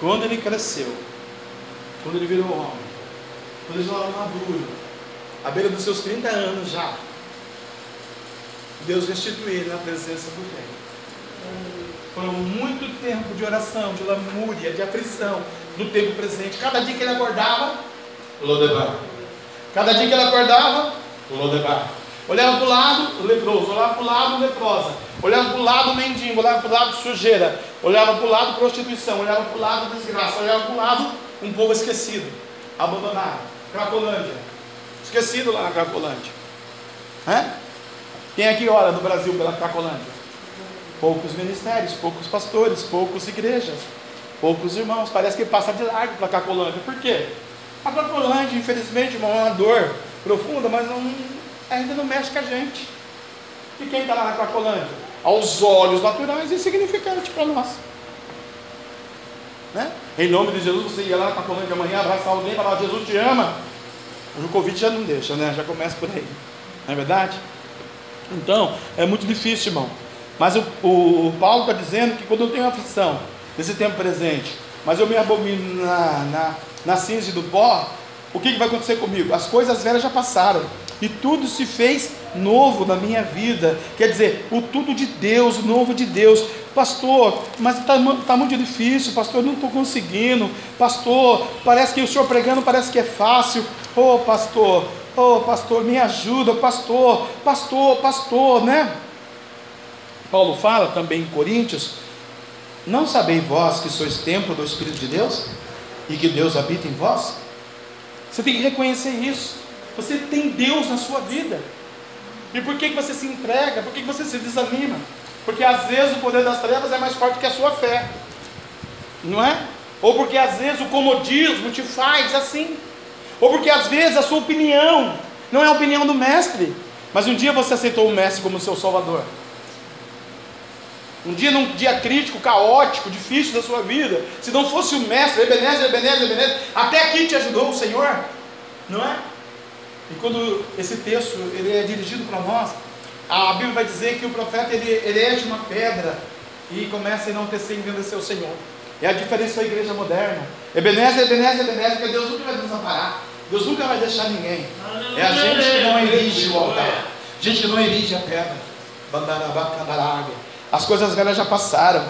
Quando ele cresceu, quando ele virou homem, quando ele já era maduro, à beira dos seus 30 anos já, Deus restituiu ele na presença do rei. Foram muito tempo de oração, de lamúria, de aflição no tempo presente. Cada dia que ele acordava, Lodebar. Cada dia que ele acordava, Lodebar. Olhava para o lado, leproso. Olhava para o lado, leprosa. Olhava para o lado, mendigo. Olhava para o lado, sujeira. Olhava para o lado, prostituição. Olhava para o lado, desgraça. Olhava para o lado, um povo esquecido. Abandonado. Cracolândia. Esquecido lá na Cracolândia. É? Quem aqui ora no Brasil pela Cracolândia? Poucos ministérios, poucos pastores, poucas igrejas, poucos irmãos. Parece que passa de largo para a Cracolândia. Por quê? A Cracolândia, infelizmente, é uma dor profunda, mas não, ainda não mexe com a gente. E quem está lá na Cracolândia? Aos olhos naturais, insignificante para nós. Né? Em nome de Jesus, você ia lá na Cracolândia amanhã, abraçar alguém e falar: Jesus te ama. O Covid já não deixa, né? Já começa por aí. Não é verdade? Então, é muito difícil, irmão. Mas o, o, o Paulo está dizendo que quando eu tenho aflição, nesse tempo presente, mas eu me abomino na, na, na cinza do pó, o que, que vai acontecer comigo? As coisas velhas já passaram e tudo se fez novo na minha vida. Quer dizer, o tudo de Deus, o novo de Deus. Pastor, mas está tá muito difícil, pastor, não estou conseguindo. Pastor, parece que o senhor pregando parece que é fácil. Oh, pastor, oh, pastor, me ajuda, pastor, pastor, pastor, né? Paulo fala também em Coríntios: Não sabeis vós que sois templo do Espírito de Deus e que Deus habita em vós? Você tem que reconhecer isso. Você tem Deus na sua vida. E por que, que você se entrega? Por que, que você se desanima? Porque às vezes o poder das trevas é mais forte que a sua fé. Não é? Ou porque às vezes o comodismo te faz assim. Ou porque às vezes a sua opinião não é a opinião do mestre. Mas um dia você aceitou o mestre como seu salvador. Um dia, num dia crítico, caótico, difícil da sua vida, se não fosse o mestre, Ebenezer, Ebenezer, Ebenezer, até aqui te ajudou o Senhor, não é? E quando esse texto ele é dirigido para nós, a Bíblia vai dizer que o profeta ele elege uma pedra e começa a enaltecer e engrandecer o Senhor. É a diferença da igreja moderna. Ebenezer, Ebenezer, Ebenezer, porque Deus nunca vai desamparar. Deus nunca vai deixar ninguém. É a gente que não erige o altar. Gente que não erige a pedra. As coisas velhas já passaram,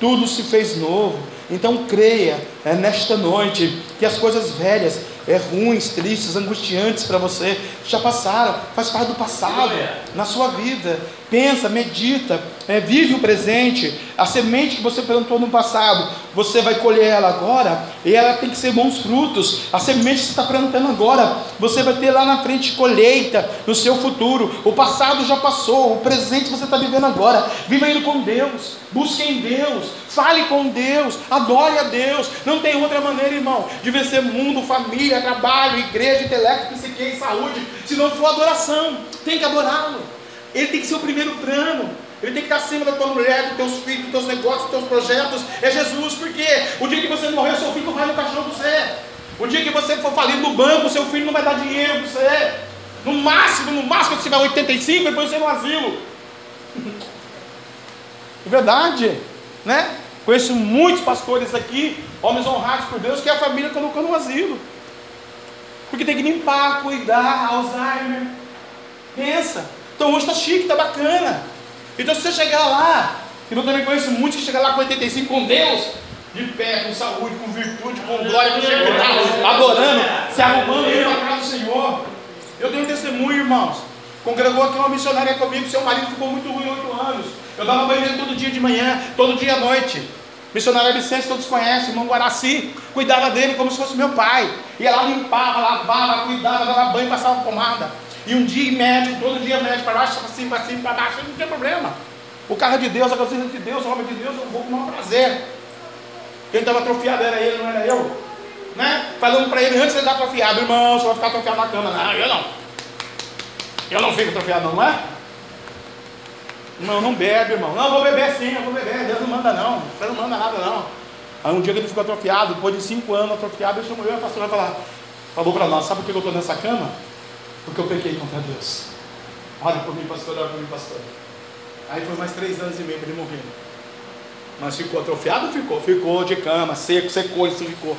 tudo se fez novo. Então creia é, nesta noite que as coisas velhas, é, ruins, tristes, angustiantes para você, já passaram, faz parte do passado na sua vida. Pensa, medita, é, vive o presente. A semente que você plantou no passado, você vai colher ela agora e ela tem que ser bons frutos. A semente que você está plantando agora, você vai ter lá na frente colheita no seu futuro. O passado já passou, o presente você está vivendo agora. Viva indo com Deus, busque em Deus, fale com Deus, adore a Deus. Não tem outra maneira, irmão, de vencer mundo, família, trabalho, igreja, intelecto, psique e saúde, se não for adoração. Tem que adorá-lo. Ele tem que ser o primeiro plano. Ele tem que estar acima da tua mulher, dos teus filhos, dos teus negócios, dos teus projetos. É Jesus, porque o dia que você morrer, seu filho não vai no caixão para você. O dia que você for falido no banco, seu filho não vai dar dinheiro para você. No máximo, no máximo, se tiver 85, depois você no asilo. É verdade, né? Conheço muitos pastores aqui, homens honrados por Deus, que a família colocou no asilo. Porque tem que limpar, cuidar, Alzheimer. Pensa. Então hoje está chique, está bacana. Então se você chegar lá, e eu também conheço muitos que chegam lá com 85 com Deus, de pé, com saúde, com virtude, com glória, com chegada, adorando, se arrumando, indo para casa do Senhor. Eu tenho testemunho, irmãos. Congregou aqui uma missionária comigo, seu marido ficou muito ruim oito anos. Eu dava banho todo dia de manhã, todo dia à noite. Missionária Vicente, todos conhecem, irmão Guaraci, cuidava dele como se fosse meu pai. Ia lá, limpava, lavava, cuidava, dava banho, passava pomada. E um dia médico, todo dia médico, para baixo, para cima, para cima, para baixo, não tem problema. O carro de Deus, a cozinha de Deus, o homem de Deus, eu vou com o maior prazer. Quem estava atrofiado era ele, não era eu. Né? Falando para ele antes de ele estar atrofiado, irmão, você vai ficar atrofiado na cama. Não, eu não. Eu não fico atrofiado, não é? Não, não bebe, irmão. Não, eu vou beber sim, eu vou beber. Deus não manda não. Deus não manda nada não. Aí um dia que ele ficou atrofiado, depois de cinco anos atrofiado, ele chamou eu e a pastora falar, falou para nós, sabe por que eu estou nessa cama? Porque eu pequei contra Deus. Olha por mim, pastor, olha por mim, pastor. Aí foi mais três anos e meio para ele morrer. Mas ficou atrofiado? Ficou. Ficou de cama, seco, secou, isso ficou.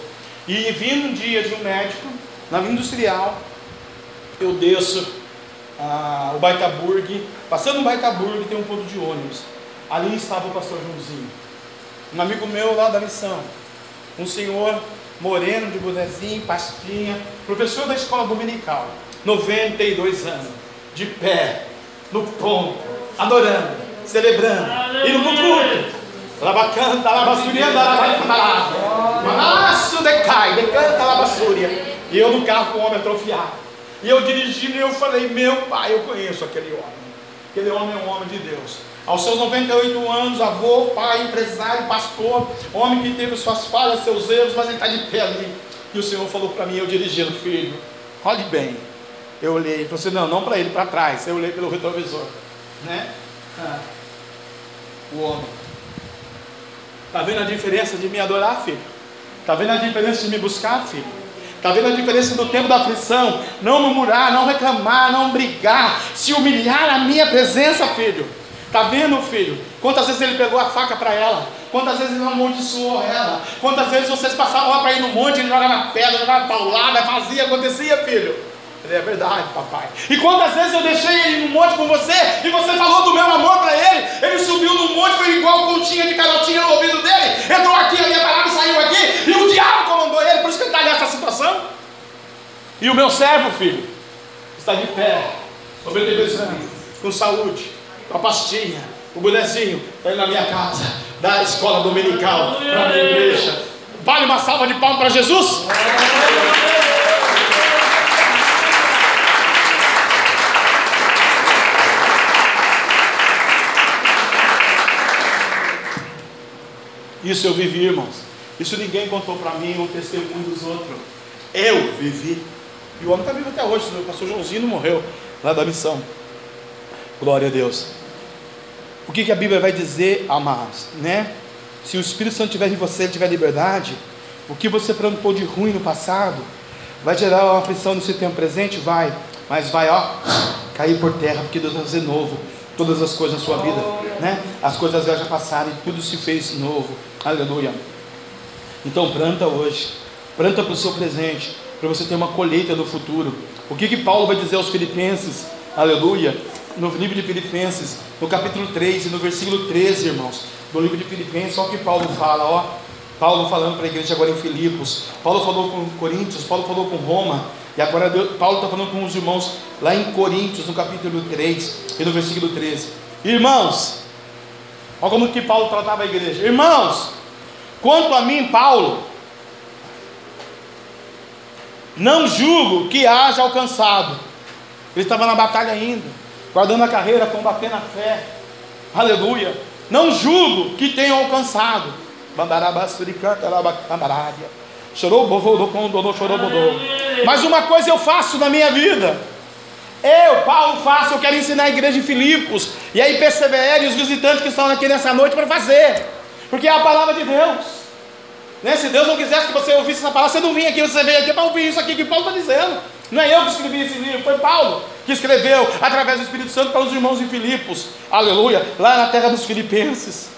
E vindo um dia de um médico, na industrial, eu desço ah, o Baitaburg, passando o Baitaburg tem um ponto de ônibus. Ali estava o pastor Joãozinho, um amigo meu lá da missão, um senhor moreno de bonezinho, pastinha, professor da escola dominical, 92 anos, de pé, no ponto, adorando, celebrando, indo para o culto. Labacanta, labassuria, Manasso decai, decanta, labassuria. E eu no carro com o homem atrofiado. E eu dirigindo e eu falei, meu pai, eu conheço aquele homem. Aquele homem é um homem de Deus. Aos seus 98 anos, avô, pai, empresário, pastor, homem que teve suas falhas, seus erros, mas ele está de pé ali. E o Senhor falou para mim, eu dirigindo, filho, olhe bem. Eu olhei, falou assim, não, não para ele, para trás. Eu olhei pelo retrovisor. Né? Ah, o homem. Está vendo a diferença de me adorar, filho? Está vendo a diferença de me buscar, filho? Está vendo a diferença do tempo da aflição? Não murmurar, não reclamar, não brigar, se humilhar na minha presença, filho. Está vendo, filho? Quantas vezes ele pegou a faca para ela? Quantas vezes ele amaldiçoou ela? Quantas vezes vocês passavam lá para ir no monte, ele jogava pedra, jogava paulada, fazia, acontecia, filho? Ele é verdade, papai. E quantas vezes eu deixei ele no monte com você e você falou do meu amor para ele? Ele subiu no monte, foi igual pontinha de carotinha no ouvido dele, entrou aqui, a minha palavra saiu aqui, e o diabo comandou ele, por isso que ele está nessa situação. E o meu servo, filho, está de pé, obedecendo, com saúde, com a pastinha, o bonezinho, está indo na minha casa, da escola dominical, para a minha igreja. Vale uma salva de palmas para Jesus? Isso eu vivi, irmãos. Isso ninguém contou para mim, um testemunho dos outros. Eu vivi. E o homem está vivo até hoje. O pastor Joãozinho não morreu lá da missão. Glória a Deus. O que, que a Bíblia vai dizer, amados? Né? Se o Espírito Santo estiver em você, ele tiver liberdade, o que você plantou de ruim no passado, vai gerar uma aflição nesse tempo presente? Vai. Mas vai, ó, cair por terra, porque Deus vai fazer novo todas as coisas na sua vida, né? As coisas já passaram e tudo se fez novo. Aleluia. Então planta hoje, planta para o seu presente, para você ter uma colheita no futuro. O que que Paulo vai dizer aos filipenses? Aleluia. No livro de Filipenses, no capítulo 3 e no versículo 13, irmãos, do livro de Filipenses, olha o que Paulo fala, ó. Paulo falando para a igreja agora em Filipos, Paulo falou com Coríntios, Paulo falou com Roma, e agora Deus, Paulo está falando com os irmãos lá em Coríntios, no capítulo 3 e no versículo 13. Irmãos, olha como que Paulo tratava a igreja. Irmãos, quanto a mim, Paulo, não julgo que haja alcançado. Ele estava na batalha ainda, guardando a carreira, combatendo a fé. Aleluia. Não julgo que tenham alcançado. Chorou, chorou, chorou, Mas uma coisa eu faço na minha vida. Eu, Paulo, faço, eu quero ensinar a igreja de Filipos. E aí e os visitantes que estão aqui nessa noite para fazer. Porque é a palavra de Deus. Né? Se Deus não quisesse que você ouvisse essa palavra, você não vinha aqui, você veio aqui para ouvir isso aqui que Paulo está dizendo. Não é eu que escrevi esse livro, foi Paulo que escreveu através do Espírito Santo para os irmãos em Filipos. Aleluia, lá na terra dos filipenses.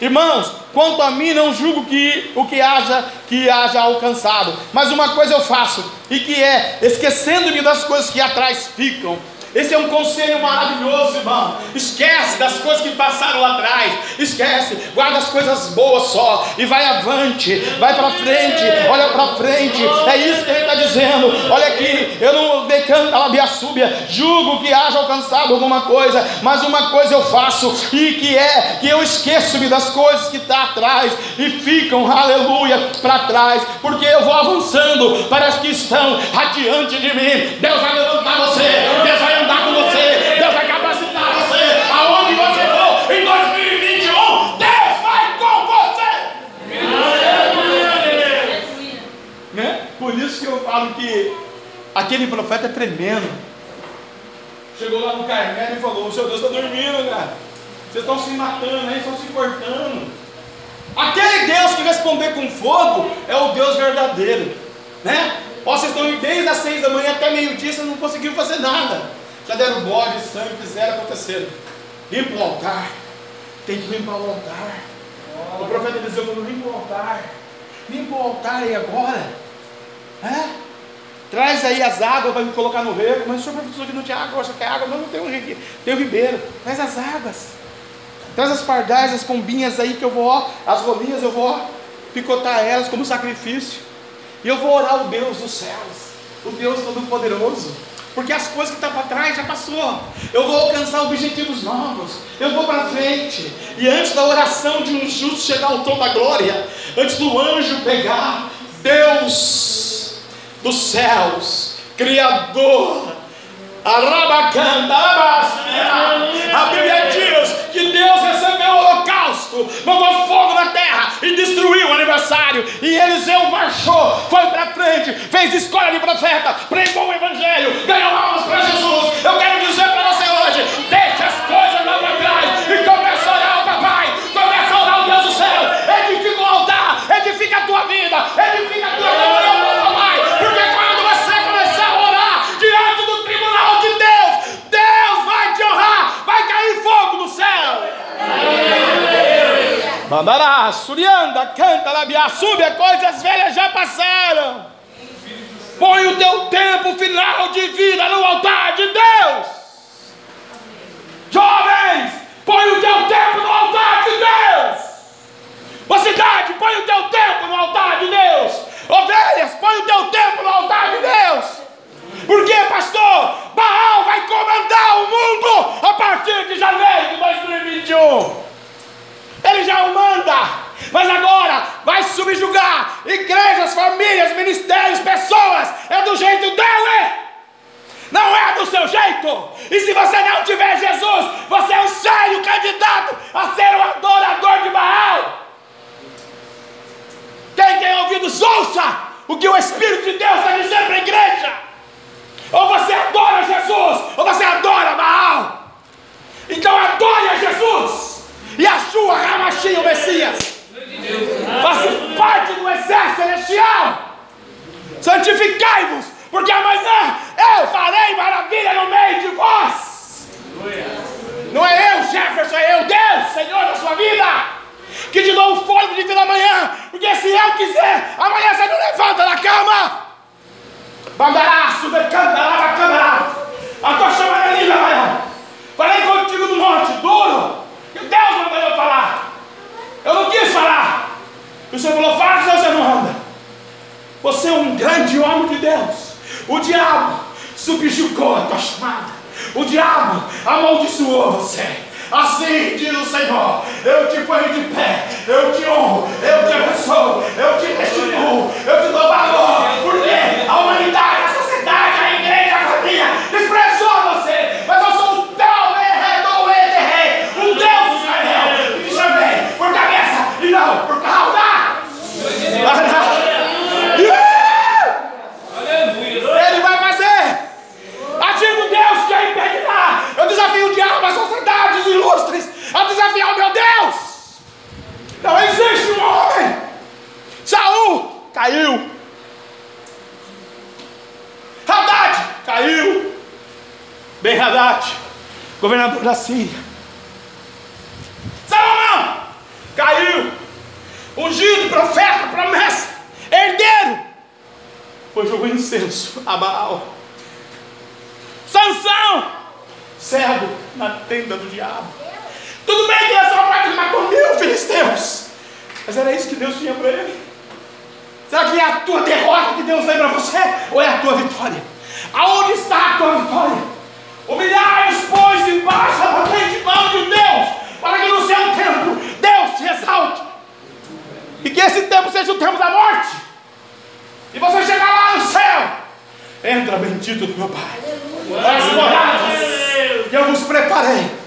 Irmãos, quanto a mim não julgo que o que haja que haja alcançado, mas uma coisa eu faço, e que é esquecendo-me das coisas que atrás ficam esse é um conselho maravilhoso, irmão. Esquece das coisas que passaram lá atrás. Esquece, guarda as coisas boas só e vai avante, vai para frente, olha para frente. É isso que ele está dizendo. Olha aqui, eu não decanta a minha súbia, julgo que haja alcançado alguma coisa, mas uma coisa eu faço e que é que eu esqueço-me das coisas que está atrás e ficam, aleluia, para trás, porque eu vou avançando para as que estão adiante de mim. Deus vai levantar você, Deus vai andar com você, Deus vai capacitar você, aonde você for, em 2021, Deus vai com você. Né? Por isso que eu falo que aquele profeta é tremendo. Chegou lá no Carmelo e falou: O seu Deus está dormindo, cara. Vocês estão se matando aí, estão se cortando. Aquele Deus que responder com fogo é o Deus verdadeiro. Né? Ó, vocês estão desde as seis da manhã até meio-dia, vocês não conseguiram fazer nada. Já deram bode, sangue, fizeram acontecer. Limpa o altar. Tem que limpar o altar. O profeta Eliseu falou: limpa o altar. Limpa o altar aí agora. É? Traz aí as águas para me colocar no rego. Mas o senhor professor que não tinha água, você quer água? Não, não tem um rio, tem um ribeiro. Traz as águas. Traz as pardais, as pombinhas aí que eu vou, ó, as rolinhas eu vou ó, picotar elas como sacrifício. E eu vou orar ao Deus dos céus, o Deus Todo-Poderoso. Porque as coisas que estão tá para trás já passou. Eu vou alcançar objetivos novos. Eu vou para frente. E antes da oração de um justo chegar ao trono da glória, antes do anjo pegar, Deus dos céus, Criador, a Bíblia diz que Deus recebeu o holocausto, mandou fogo e destruiu o aniversário. E Eliseu marchou, foi para frente, fez escolha de profeta, pregou o evangelho, ganhou almas para Jesus. Eu quero dizer Mandará, Surianda, canta, labiá, sube, coisas velhas já passaram. Põe o teu tempo final de vida no altar de Deus. Jovens, põe o teu tempo no altar de Deus. Mocidade, põe o teu tempo no altar de Deus. Ovelhas, põe o teu tempo no altar de Deus. Por quê, pastor? Baal vai comandar o mundo a partir de janeiro de 2021. Ele já o manda. Mas agora vai subjugar igrejas, famílias, ministérios, pessoas. É do jeito dele. Não é do seu jeito. E se você não tiver Jesus, você é um sério candidato a ser um adorador de Baal. Quem tem ouvidos, ouça o que o Espírito de Deus está dizendo para a igreja. Ou você adora Jesus, ou você adora Baal. Então adore a Jesus. Yeshua Hamashim, o Messias. Faça parte do exército celestial. Santificai-vos, porque amanhã eu farei maravilha no meio de vós. Não é eu, Jefferson, é eu, Deus, Senhor da sua vida. Que te dou um fôlego de vida amanhã, porque se eu quiser, amanhã você não levanta da cama. Bandaraço, decantará, câmara. A tua chama é linda, Falei contigo no monte, duro. Deus mandou eu falar. Eu não quis falar. E o Senhor falou: fala, senão você não anda. Você é um grande homem de Deus. O diabo subjugou a tua chamada. O diabo amaldiçoou você. Assim diz o Senhor: Eu te ponho de pé, eu te honro, eu te abençoo, eu te restituo, eu te dou valor. Porque a humanidade, a sociedade, a igreja, a família desprezou você. Mas eu sou não, por causa. Ele vai fazer. Ativo Deus que impedirá. Eu desafio o diabo, as sociedades ilustres, a desafiar o meu Deus. Não existe um homem. Saul caiu. Haddad caiu. Ben Haddad, governador da Síria. Salomão caiu ungido, profeta, promessa, herdeiro, pois jogou incenso a Baal. Sansão, cego na tenda do diabo. Tudo bem que essa parte matou mil filisteus, mas era isso que Deus tinha para ele. Será que é a tua derrota que Deus tem para você ou é a tua vitória? Aonde está a tua vitória? Humilhai-os, pois, debaixo da potente mão de Deus, para que no seu tempo Deus te exalte e que esse tempo seja o tempo da morte. E você chegar lá no céu. Entra, bendito do meu Pai. As moradas que eu vos preparei.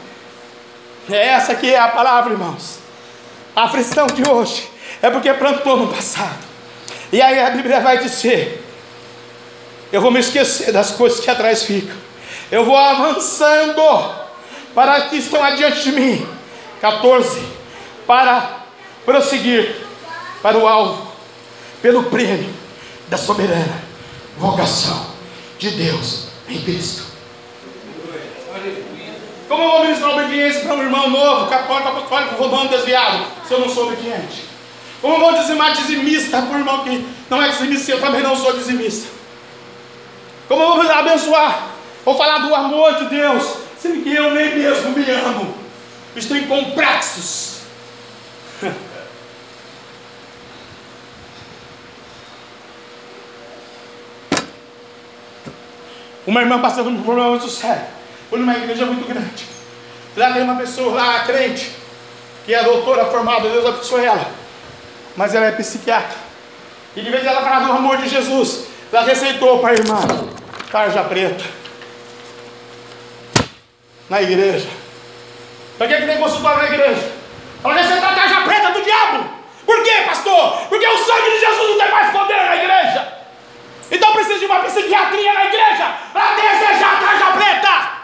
É essa que é a palavra, irmãos. A aflição de hoje é porque plantou no passado. E aí a Bíblia vai dizer: Eu vou me esquecer das coisas que atrás ficam. Eu vou avançando para que estão adiante de mim. 14. Para prosseguir para o alvo, pelo prêmio da soberana vocação de Deus em Cristo. Como eu vou ministrar obediência para um irmão novo, católico, apostólico, romano, desviado, se eu não sou obediente? Como eu vou dizimar dizimista para um irmão que não é dizimista, eu também não sou dizimista? Como eu vou abençoar? Vou falar do amor de Deus, sendo que eu nem mesmo me amo. Estou em complexos. Uma irmã passando por um problema muito sério. Foi numa igreja muito grande. Lá tem uma pessoa lá, crente, que é doutora formada, Deus abençoe ela. Mas ela é psiquiatra. E de vez ela falava do amor de Jesus. Ela receitou para a irmã tarja preta. Na igreja. Para que, que tem consultório na igreja? Ela receitou a tarja preta do diabo. Por quê, pastor? Porque o sangue de Jesus não tem mais poder na igreja. Então precisa de uma psiquiatria na igreja para desejar a tarja preta.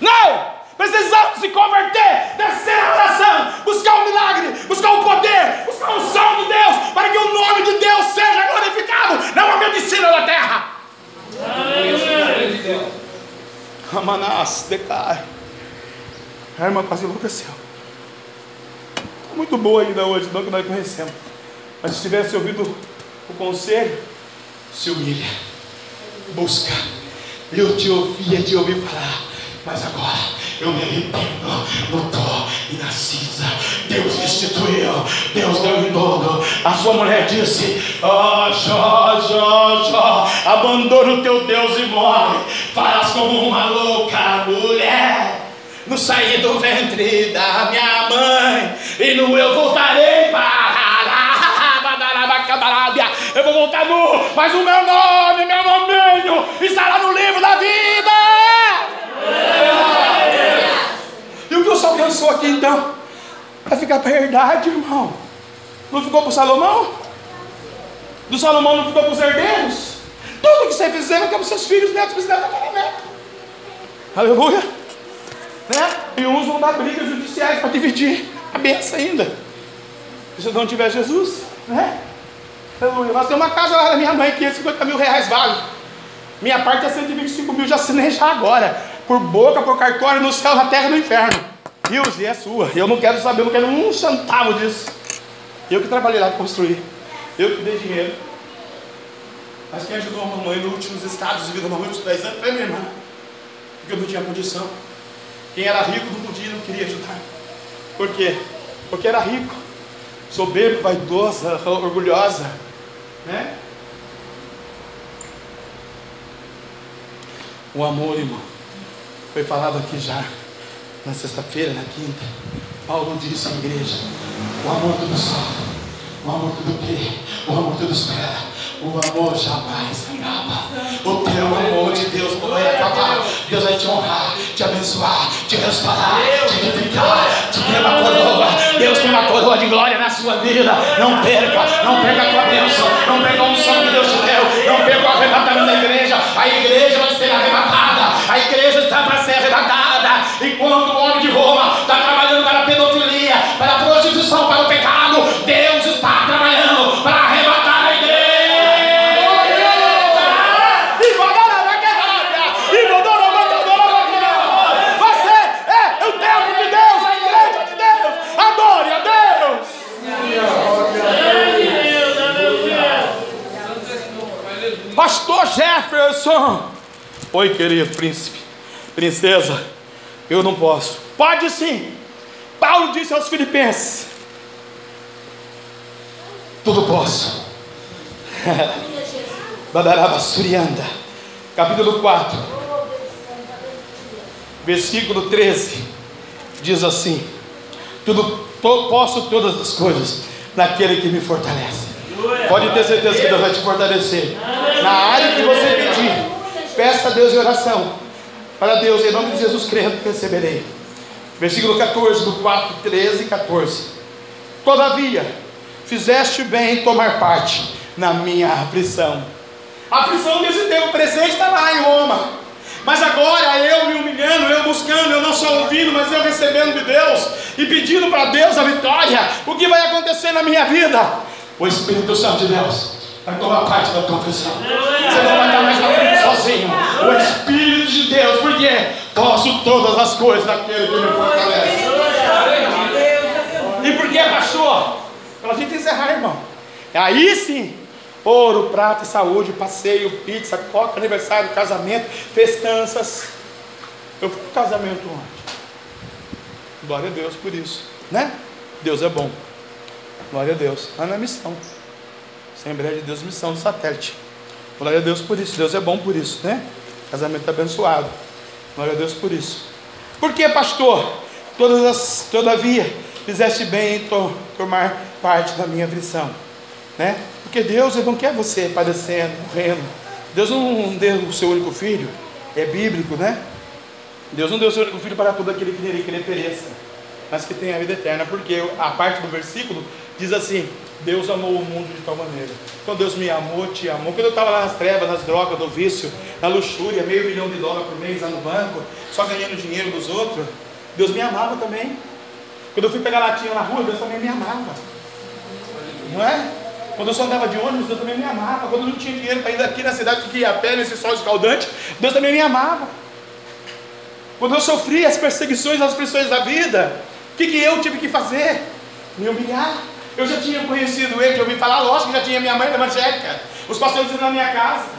Não! Precisamos se converter, descer a oração, buscar o milagre, buscar o poder, buscar o som de Deus, para que o nome de Deus seja glorificado na medicina da terra. Amanás, decai. A irmã quase enlouqueceu. Muito boa ainda hoje, não que nós conhecemos. Mas se tivesse ouvido o conselho, se humilha, busca. Eu te ouvia, te ouvi falar, mas agora eu me arrependo, não estou inacisa. Deus restituiu, Deus deu em dobro. A sua mulher disse: oh, Jó, Jó, Jó, abandona o teu Deus e morre. Farás como uma louca mulher. No sair do ventre da minha mãe, e no eu voltarei para eu vou voltar nu, mas o meu nome, meu nominho, estará no livro da vida. Pensou aqui então? Vai ficar para a herdade, irmão. Não ficou para o Salomão? Do Salomão não ficou para os herdeiros? Tudo que você fizer vai ficar para os seus filhos, netos, bisnetos, neto. Aleluia. Né? E uns vão dar brigas judiciais para dividir a benção ainda. Se não tiver Jesus, né? Aleluia. Nós temos uma casa lá da minha mãe, 550 mil reais vale. Minha parte é 125 mil, já assinei já agora. Por boca, por cartório, no céu, na terra e no inferno. Rios, e é sua. Eu não quero saber, eu não quero um centavo disso. Eu que trabalhei lá para construir. Eu que dei dinheiro. Mas quem ajudou a mamãe nos últimos estados de vida da mamãe dos 10 anos foi minha irmã. Porque eu não tinha condição. Quem era rico não podia, não queria ajudar. Por quê? Porque era rico, soberbo, vaidosa, orgulhosa. Né? O amor, irmão, foi falado aqui já na sexta-feira, na quinta. Paulo disse à igreja: o amor tudo sofre, o amor tudo crê, o amor tudo espera. O amor jamais acaba. O teu amor de Deus não vai acabar. Deus vai te honrar, te abençoar, te restaurar, te edificar, te ter uma coroa. Deus tem uma coroa de glória na sua vida. Não perca, não perca a tua bênção, não perca a unção que Deus te deu, não perca o arrebatamento da igreja. A igreja vai ser arrebatada, a igreja está para ser arrebatada. Enquanto o homem de Roma está trabalhando para a pedofilia, para a prostituição, para o pecado, Deus está trabalhando para arrebatar a igreja. Você é o templo de Deus, a igreja de Deus. Adore a Deus. Pastor Jefferson. Oi, querido príncipe, princesa. Eu não posso. Pode sim. Paulo disse aos Filipenses: Tudo posso. Badaraba Surianda, capítulo 4, versículo 13, diz assim: Tudo to, posso todas as coisas naquele que me fortalece. Pode ter certeza que Deus vai te fortalecer. Na área que você pedir, peça a Deus em oração. Para Deus, em nome de Jesus, crendo que receberei. Versículo 14 do 4, 13 e 14. Todavia, fizeste bem em tomar parte na minha aflição. A aflição desse tempo presente está lá em Roma. Mas agora eu me humilhando, eu buscando, eu não só ouvindo, mas eu recebendo de Deus e pedindo para Deus a vitória. O que vai acontecer na minha vida? O Espírito Santo de Deus vai tomar parte da tua aflição. Você não vai estar mais na sozinho. O Espírito de Deus, porque posso todas as coisas naquele que me fortalece. E por que, pastor? Para a gente encerrar, irmão. Aí sim, ouro, prata saúde, passeio, pizza, coca, aniversário, casamento, festanças. Eu fui no casamento ontem. Glória a Deus por isso, né? Deus é bom. Glória a Deus. Lá na missão. Assembleia de Deus, missão do satélite. Glória a Deus por isso. Deus é bom por isso, né? Casamento abençoado. Glória a Deus por isso. Por que, pastor? Todas as, todavia, fizeste bem em tomar parte da minha aflição. Né? Porque Deus ele não quer você padecendo, morrendo. Deus não deu o seu único filho. É bíblico, né? Deus não deu o seu único filho para todo aquele que nele, que ele pereça, mas que tenha a vida eterna. Porque a parte do versículo diz assim: Deus amou o mundo de tal maneira. Então Deus me amou, te amou. Quando eu estava lá nas trevas, nas drogas, no vício, na luxúria, meio milhão de dólares por mês lá no banco, só ganhando dinheiro dos outros, Deus me amava também. Quando eu fui pegar latinha na rua, Deus também me amava. Não é? Quando eu só andava de ônibus, Deus também me amava. Quando eu não tinha dinheiro para ir daqui na cidade que ia a pé nesse sol escaldante, Deus também me amava. Quando eu sofri as perseguições, as pressões da vida, o que, que eu tive que fazer? Me humilhar. Eu já tinha conhecido ele, já ouvi falar, lógico que já tinha minha mãe evangélica, os pastores iam na minha casa.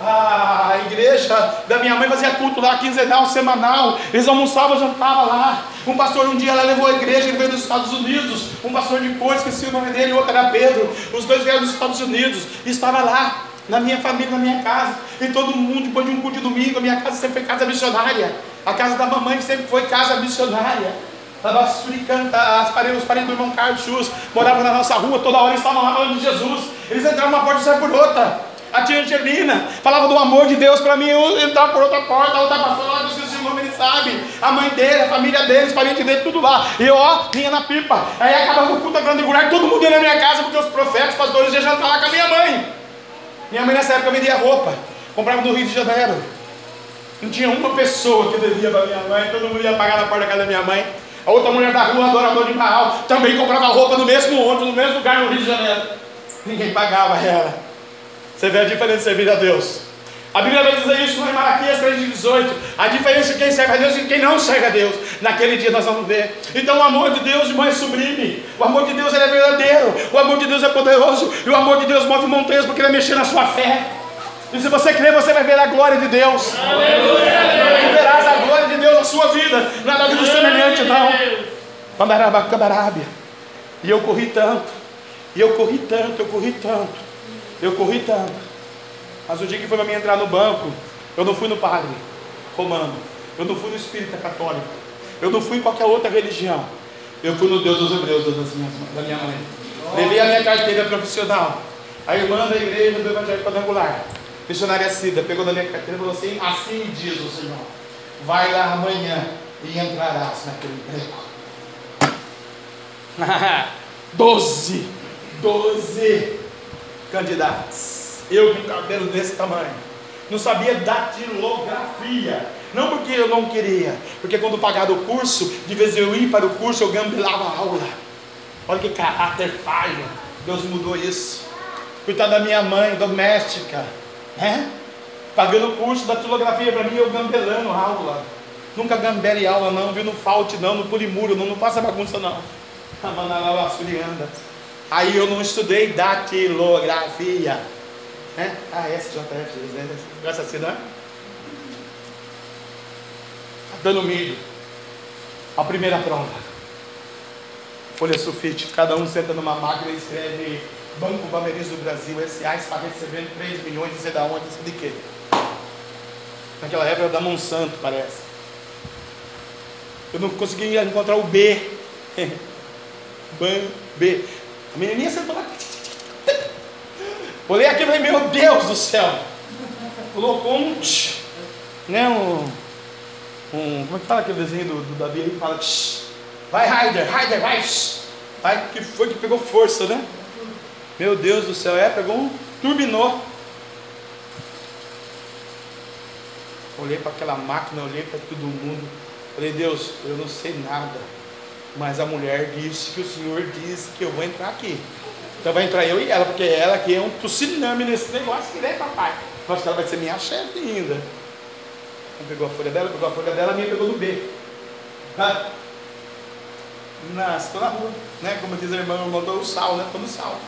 A igreja da minha mãe fazia culto lá, quinzenal, semanal. Eles almoçavam, jantavam lá. Um pastor um dia ela levou a igreja, ele veio dos Estados Unidos. Um pastor de cor, esqueci o nome dele, o outro era Pedro. Os dois vieram dos Estados Unidos. E estava lá, na minha família, na minha casa. E todo mundo, depois de um culto de domingo, a minha casa sempre foi casa missionária. A casa da mamãe sempre foi casa missionária. As paredes, os parentes do irmão Carlos Chus moravam na nossa rua, toda hora eles estavam lá falando de Jesus. Eles entravam uma porta e saíam por outra. A tia Angelina falava do amor de Deus para mim, eu entrava por outra porta, a outra passou lá, disse o nome ele sabe. A mãe dele, a família dele, os parentes dele, tudo lá. E eu, ó, vinha na pipa. Aí acabava o culto da grande e todo mundo ia na minha casa, porque os profetas, os pastores iam jantar lá com a minha mãe. Minha mãe nessa época vendia roupa, comprava no Rio de Janeiro. Não tinha uma pessoa que devia para minha mãe, todo mundo ia pagar na porta da casa da minha mãe. A outra mulher da rua, adoradora de Baal, também comprava roupa no mesmo ônibus, no mesmo lugar no Rio de Janeiro. Ninguém pagava ela. Você vê a diferença de servir a Deus. A Bíblia vai dizer isso em Malaquias 3,18. A diferença de quem serve a Deus e quem não serve a Deus. Naquele dia nós vamos ver. Então o amor de Deus, irmão, é sublime. O amor de Deus é verdadeiro. O amor de Deus é poderoso. E o amor de Deus move montanhas porque ele vai mexer na sua fé. E se você crer, você vai ver a glória de Deus. Aleluia. Verás a glória de Deus na sua vida. Nada vida semelhante, não. E eu corri tanto. E eu corri tanto, eu corri tanto. Eu corri tanto. Mas o dia que foi para mim entrar no banco, eu não fui no padre romano. Eu não fui no espírita católico. Eu não fui em qualquer outra religião. Eu fui no Deus dos Hebreus, da minha mãe. Levei a minha carteira profissional. A irmã da igreja do Evangelho Quadrangular missionária Cida pegou da minha carteira e falou assim: Assim diz o Senhor, vai lá amanhã e entrarás naquele emprego. Doze, doze candidatos. Eu com cabelo desse tamanho. Não sabia datilografia. Não porque eu não queria, porque quando pagava o curso, de vez eu ir para o curso, eu gambelava a aula. Olha que caráter falho. Deus mudou isso. Coitada da minha mãe, doméstica é? Pagando o curso da tilografia para mim, eu gambelando aula. Nunca gambele aula não, viu? Não falte não, não pule muro, não, não faça bagunça não. anda. Aí eu não estudei datilografia. É? Ah, SJF, né? Gosta assim, não é? Dando milho. A primeira prova. Folha sulfite. Cada um senta numa máquina e escreve Banco Bameriz do Brasil, SA, está recebendo 3 milhões, não sei da onde, não sei de quê. Naquela época era da Monsanto, parece. Eu não conseguia encontrar o B. Ban, B. A menininha sentou lá. Olhei aquilo e falei, meu Deus do céu. Colocou um, né, um, um, como é que fala aquele desenho do, do Davi aí? Fala, vai Raider, Raider, vai. Vai, que foi que pegou força, né? Meu Deus do céu, é, pegou um, turbinou. Olhei para aquela máquina, olhei para todo mundo. Falei, Deus, eu não sei nada. Mas a mulher disse que o Senhor disse que eu vou entrar aqui. Então vai entrar eu e ela, porque ela que é um tsunami nesse negócio que nem papai. Mas ela vai ser minha chefe ainda. Então, pegou a folha dela, pegou a folha dela, a minha pegou no B. Tá? estou na rua, né? Como diz a irmã, eu o sal, né? Estou no sal.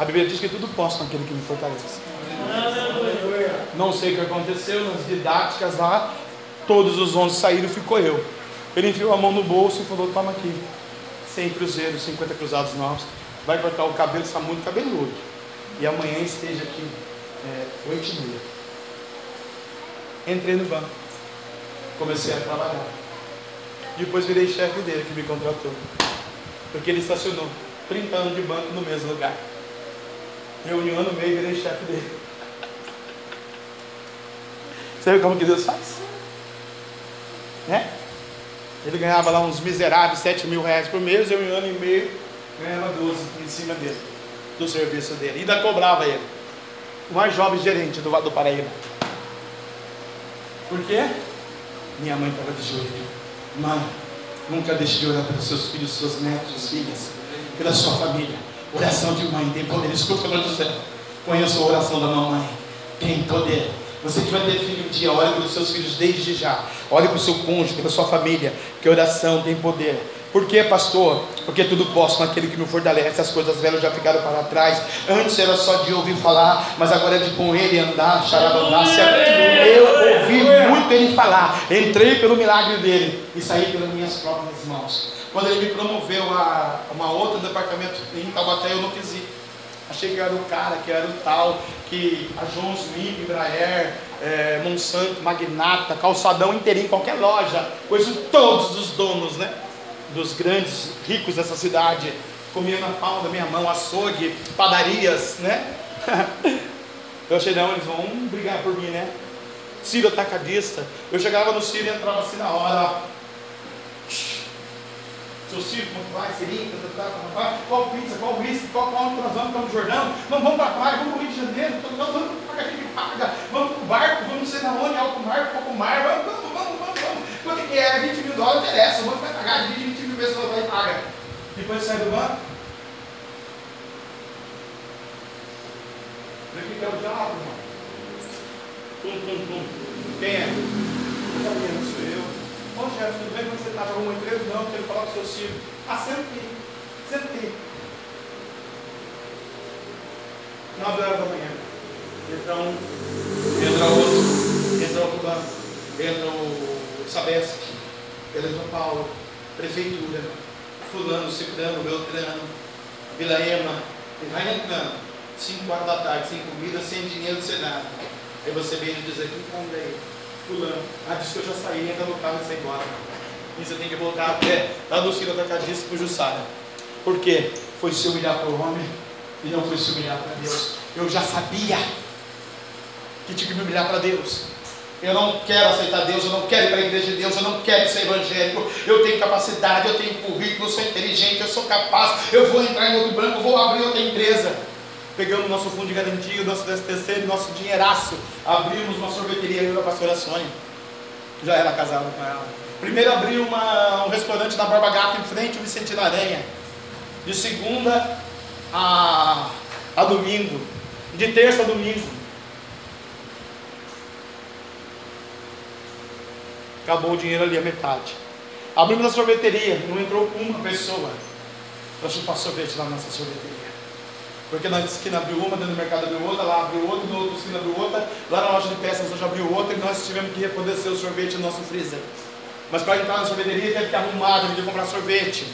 A Bíblia diz que tudo posso naquele que me fortalece. Não sei o que aconteceu nas didáticas lá. Todos os 11 saíram, ficou eu. Ele enfiou a mão no bolso e falou: Toma aqui. 100 cruzeiros, 50 cruzados novos. Vai cortar o cabelo, está muito cabeludo. E amanhã esteja aqui, é, 8 e meia. Entrei no banco. Comecei a trabalhar. Depois virei chefe dele que me contratou. Porque ele estacionou 30 anos de banco no mesmo lugar. Eu, em um ano e meio, virei chefe dele. Você vê como que Deus faz? Né? Ele ganhava lá uns miseráveis 7 mil reais por mês, eu em um ano e meio ganhava 12 em cima dele, do serviço dele. E ainda cobrava ele. O mais jovem gerente do, do Paraíba. Por quê? Minha mãe estava de joelho. Mãe, nunca deixe de orar pelos seus filhos, seus netos, filhas, pela sua família. Oração de mãe tem poder. Escuta o que eu estou dizendo. Conheço a oração da mamãe. Tem poder. Você que vai ter filho um dia, olhe para os seus filhos desde já. Olhe para o seu cônjuge, para a sua família, que oração tem poder. Por quê, pastor? Porque tudo posso naquele que me fortalece. As coisas velhas já ficaram para trás. Antes era só de ouvir falar, mas agora é de com ele andar, xarabandácia. Eu ouvi muito ele falar. Entrei pelo milagre dele e saí pelas minhas próprias mãos. Quando ele me promoveu a uma outra departamento em Taubaté, eu não quis ir. Achei que era o cara, que era o tal, que a João Smith, Embraer, é, Monsanto, Magnata, Calçadão inteirinho, qualquer loja, conheço todos os donos, né? Dos grandes ricos dessa cidade, comia na palma da minha mão, açougue, padarias, né? Eu achei, não, eles vão brigar por mim, né? Ciro atacadista. Eu chegava no Ciro e entrava assim na hora, seu Ciro, como vai, Seringa, tá, tá, tá, qual pizza, qual whisky, qual qual nós vamos, estamos no Jordão, vamos, vamos para a praia, vamos para o Rio de Janeiro, vamos, pagar aquele que paga, vamos para o barco, vamos sei na onde, alto mar, pouco mar, vamos, vamos, vamos, vamos, vamos. Quanto que é? 20 mil dólares interessa, o banco vai pagar, de 20 mil pessoas vai pagar. Depois sai do banco. Vê o que é o diabo, irmão. Tum, tum, tum. Quem é? Não sou eu. Ô chefe, tudo bem? Como você está? Jogou uma empresa? Não, quero falar com o seu filho. Ah, senta aqui. Senta aqui. 9 horas da manhã. Então, entra outro, entra o fulano, entra o Sabesp, entra o Paulo, prefeitura, fulano, ciclano, beltrano, Vila Ema, e vai entrando. 5 horas da tarde, sem comida, sem dinheiro, sem nada. Aí você vem e diz aqui, como é fulano. Ah, disse que eu já saí, entra no carro e sai embora. E você tem que voltar até lá do Ciro Atacadista para o Jussara. Por quê? Foi se humilhar para o homem e não foi se humilhar para Deus. Eu já sabia que tinha que me humilhar para Deus. Eu não quero aceitar Deus, eu não quero ir para a igreja de Deus, eu não quero ser evangélico. Eu tenho capacidade, eu tenho currículo, eu sou inteligente, eu sou capaz. Eu vou entrar em outro banco, vou abrir outra empresa pegamos nosso fundo de garantia, nosso DSTC, nosso dinheiraço, abrimos uma sorveteria eu e a pastora Sônia. Já era casado com ela. Primeiro abri uma, um restaurante na Barba Gata em frente ao Vicente da Aranha. De segunda a, a domingo. De terça a domingo. Acabou o dinheiro ali, a metade. Abrimos a sorveteria, não entrou uma pessoa para chupar sorvete na nossa sorveteria. Porque na esquina abriu uma, dentro do mercado abriu outra, lá abriu outra, na outra esquina abriu outra, lá na loja de peças hoje abriu outra e nós tivemos que repodecer o sorvete no nosso freezer. Mas para entrar na sorveteria teve que arrumar, teve que comprar sorvete.